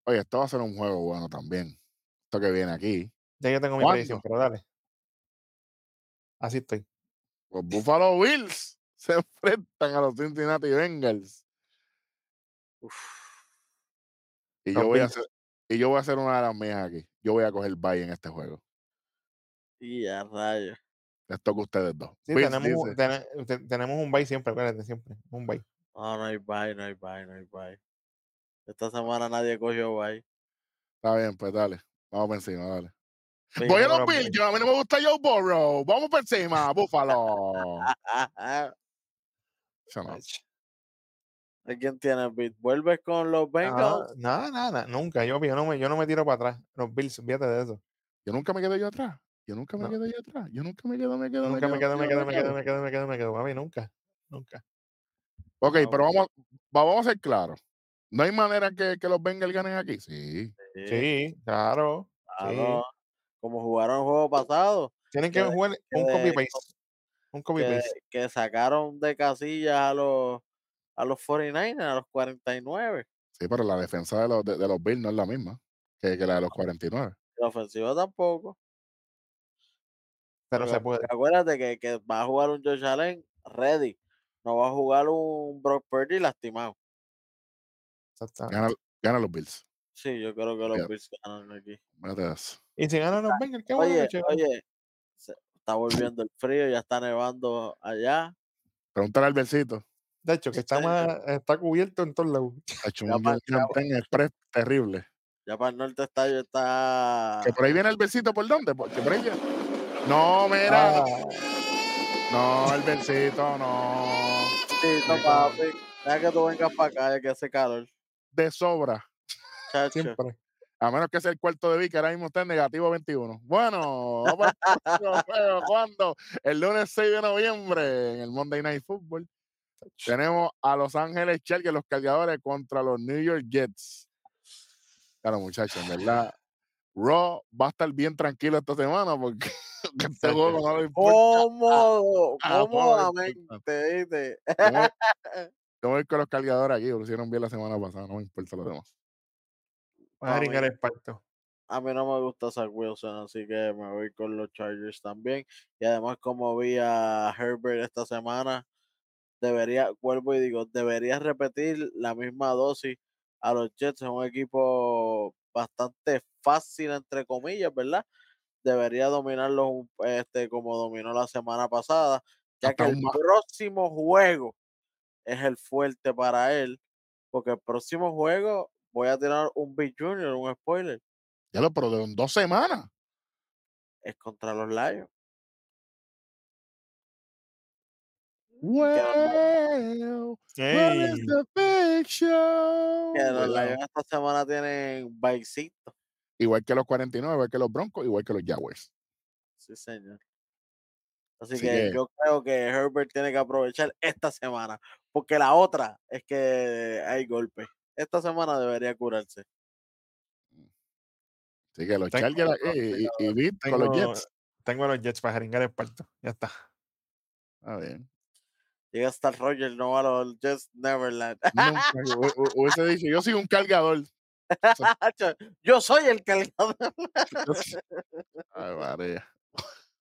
Speaker 1: Oye, esto va a ser un juego bueno también. Esto que viene aquí.
Speaker 3: Ya yo tengo mi
Speaker 1: ¿Cuándo?
Speaker 3: predicción, pero dale. Así estoy.
Speaker 1: Los Buffalo Bills se enfrentan a los Cincinnati Bengals.
Speaker 2: Uf.
Speaker 1: Y yo voy a hacer, y yo voy a hacer una de las mías aquí. Yo voy a coger bye en este juego.
Speaker 2: Y ya, rayos.
Speaker 1: Les toca a ustedes dos.
Speaker 3: Sí,
Speaker 1: Bills
Speaker 3: tenemos un bye siempre, acuérdate, siempre. Un bye.
Speaker 2: No, no hay bye, no hay bye, no hay bye. Esta semana nadie cogió bye.
Speaker 1: Está bien, pues dale. Vamos por encima, dale.
Speaker 2: Sí,
Speaker 1: Voy a los Bills.
Speaker 3: Bills.
Speaker 1: Yo, a mí no me gusta Joe Burrow. Vamos por encima.
Speaker 2: ¿A quién tiene beat? ¿Vuelves con los Bengals?
Speaker 3: No, no, nunca. Yo, yo, no me, yo no me tiro para atrás. Los Bills, fíjate de eso.
Speaker 1: Yo nunca me quedo yo atrás. Yo nunca me
Speaker 3: No.
Speaker 1: quedo yo atrás. Yo nunca me quedo, me quedo,
Speaker 3: Nunca me quedo, me quedo, me quedo, me quedo, me quedo, me quedo. Mami, nunca. Nunca.
Speaker 1: Ok, pero vamos, va- vamos a ser claros. No hay manera que, que los Bengals ganen aquí. Sí.
Speaker 2: Sí,
Speaker 3: Sí, claro.
Speaker 2: claro. Como jugaron el juego pasado,
Speaker 3: Tienen que
Speaker 2: Que-
Speaker 3: jugar un
Speaker 2: que-
Speaker 3: copy paste. Un copy
Speaker 2: que,
Speaker 3: paste.
Speaker 2: que sacaron de casillas a los a los 49ers, a los 49.
Speaker 1: Sí, pero la defensa de los, de, de los Bills no es la misma que, que la de los 49.
Speaker 2: La ofensiva tampoco.
Speaker 3: Pero
Speaker 2: Porque
Speaker 3: se puede.
Speaker 2: Acuérdate que, que va a jugar un Josh Allen ready. No va a jugar un Brock Purdy lastimado.
Speaker 3: Exactamente.
Speaker 1: Gana, gana los Bills.
Speaker 2: Sí, yo creo que los. Bills ganan aquí.
Speaker 1: Eso.
Speaker 3: Y si ganan los Bengals, qué bueno.
Speaker 2: Oye, se- está volviendo el frío, ya está nevando allá.
Speaker 1: Pregúntale al versito.
Speaker 3: De hecho, que está,
Speaker 2: Sí.
Speaker 3: más, está cubierto en todos lados.
Speaker 1: Ha hecho
Speaker 2: Ya
Speaker 1: un Express terrible.
Speaker 2: Ya para el norte está, ya está.
Speaker 1: Que por ahí viene el versito, ¿por dónde? Porque por ahí viene. No, mira.
Speaker 3: Ah,
Speaker 1: No, el versito, no.
Speaker 2: Sí, no, papi. Deja que tú vengas para acá, ya que hace calor.
Speaker 1: De sobra.
Speaker 2: Chacho.
Speaker 3: siempre.
Speaker 1: A menos que sea el cuarto de Vic, que ahora mismo está en negativo 21. Bueno, vamos juego. ¿Cuándo? El lunes 6 de noviembre en el Monday Night Football. Tenemos a Los Ángeles Chargers, los cargadores, contra los New York Jets. Claro, muchachos, en verdad. Raw va a estar bien tranquilo esta semana porque este juego no le importa.
Speaker 2: Cómodo, cómodamente, ¿viste?
Speaker 1: Yo voy con los cargadores aquí, lo hicieron bien la semana pasada, no me importa lo demás.
Speaker 3: A el.
Speaker 2: A mí no me gusta Zach Wilson, así que me voy con los Chargers también. Y además, como vi a Herbert esta semana, debería, vuelvo y digo, debería repetir la misma dosis a los Jets. Es un equipo bastante fácil, entre comillas, ¿verdad? Debería dominarlos este, como dominó la semana pasada, ya
Speaker 1: Hasta
Speaker 2: que el próximo juego es el fuerte para él, porque el próximo juego voy a tirar un Big Junior, un spoiler,
Speaker 1: Ya lo, pero de en dos semanas.
Speaker 2: es contra los Lions.
Speaker 1: Well, what is
Speaker 3: Ey,
Speaker 1: the big show?
Speaker 2: Que los. Lions esta semana tienen.
Speaker 1: Igual que los 49, igual que los Broncos, igual que los Jaguars.
Speaker 2: Sí, señor. Así
Speaker 1: Así
Speaker 2: que
Speaker 1: que-
Speaker 2: yo creo que Herbert tiene que aprovechar esta semana, porque la otra es que hay golpes. Esta semana debería curarse.
Speaker 1: Así que los
Speaker 3: Tengo-
Speaker 1: Chargers aquí y, y, y Beat con los
Speaker 3: tengo,
Speaker 1: Jets.
Speaker 3: tengo a los Jets para ringar el parto. Ya está.
Speaker 1: A ver.
Speaker 2: Llega hasta el Roger, no a los Jets Neverland.
Speaker 1: Nunca, hu- hu- hubiese dicho, yo soy un cargador.
Speaker 2: Yo soy el cargador.
Speaker 1: Ay, María.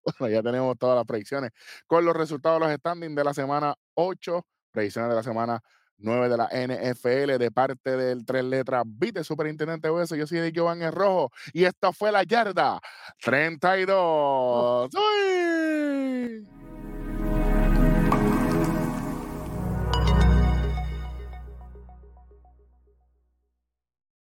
Speaker 1: Bueno, ya tenemos todas las predicciones con los resultados de los standings de la semana 8, predicciones de la semana 9 de la NFL de parte del tres letras Vite Superintendente Hueso. Yo soy de Giovanni Rojo y esta fue la yarda 32. ¡Uy!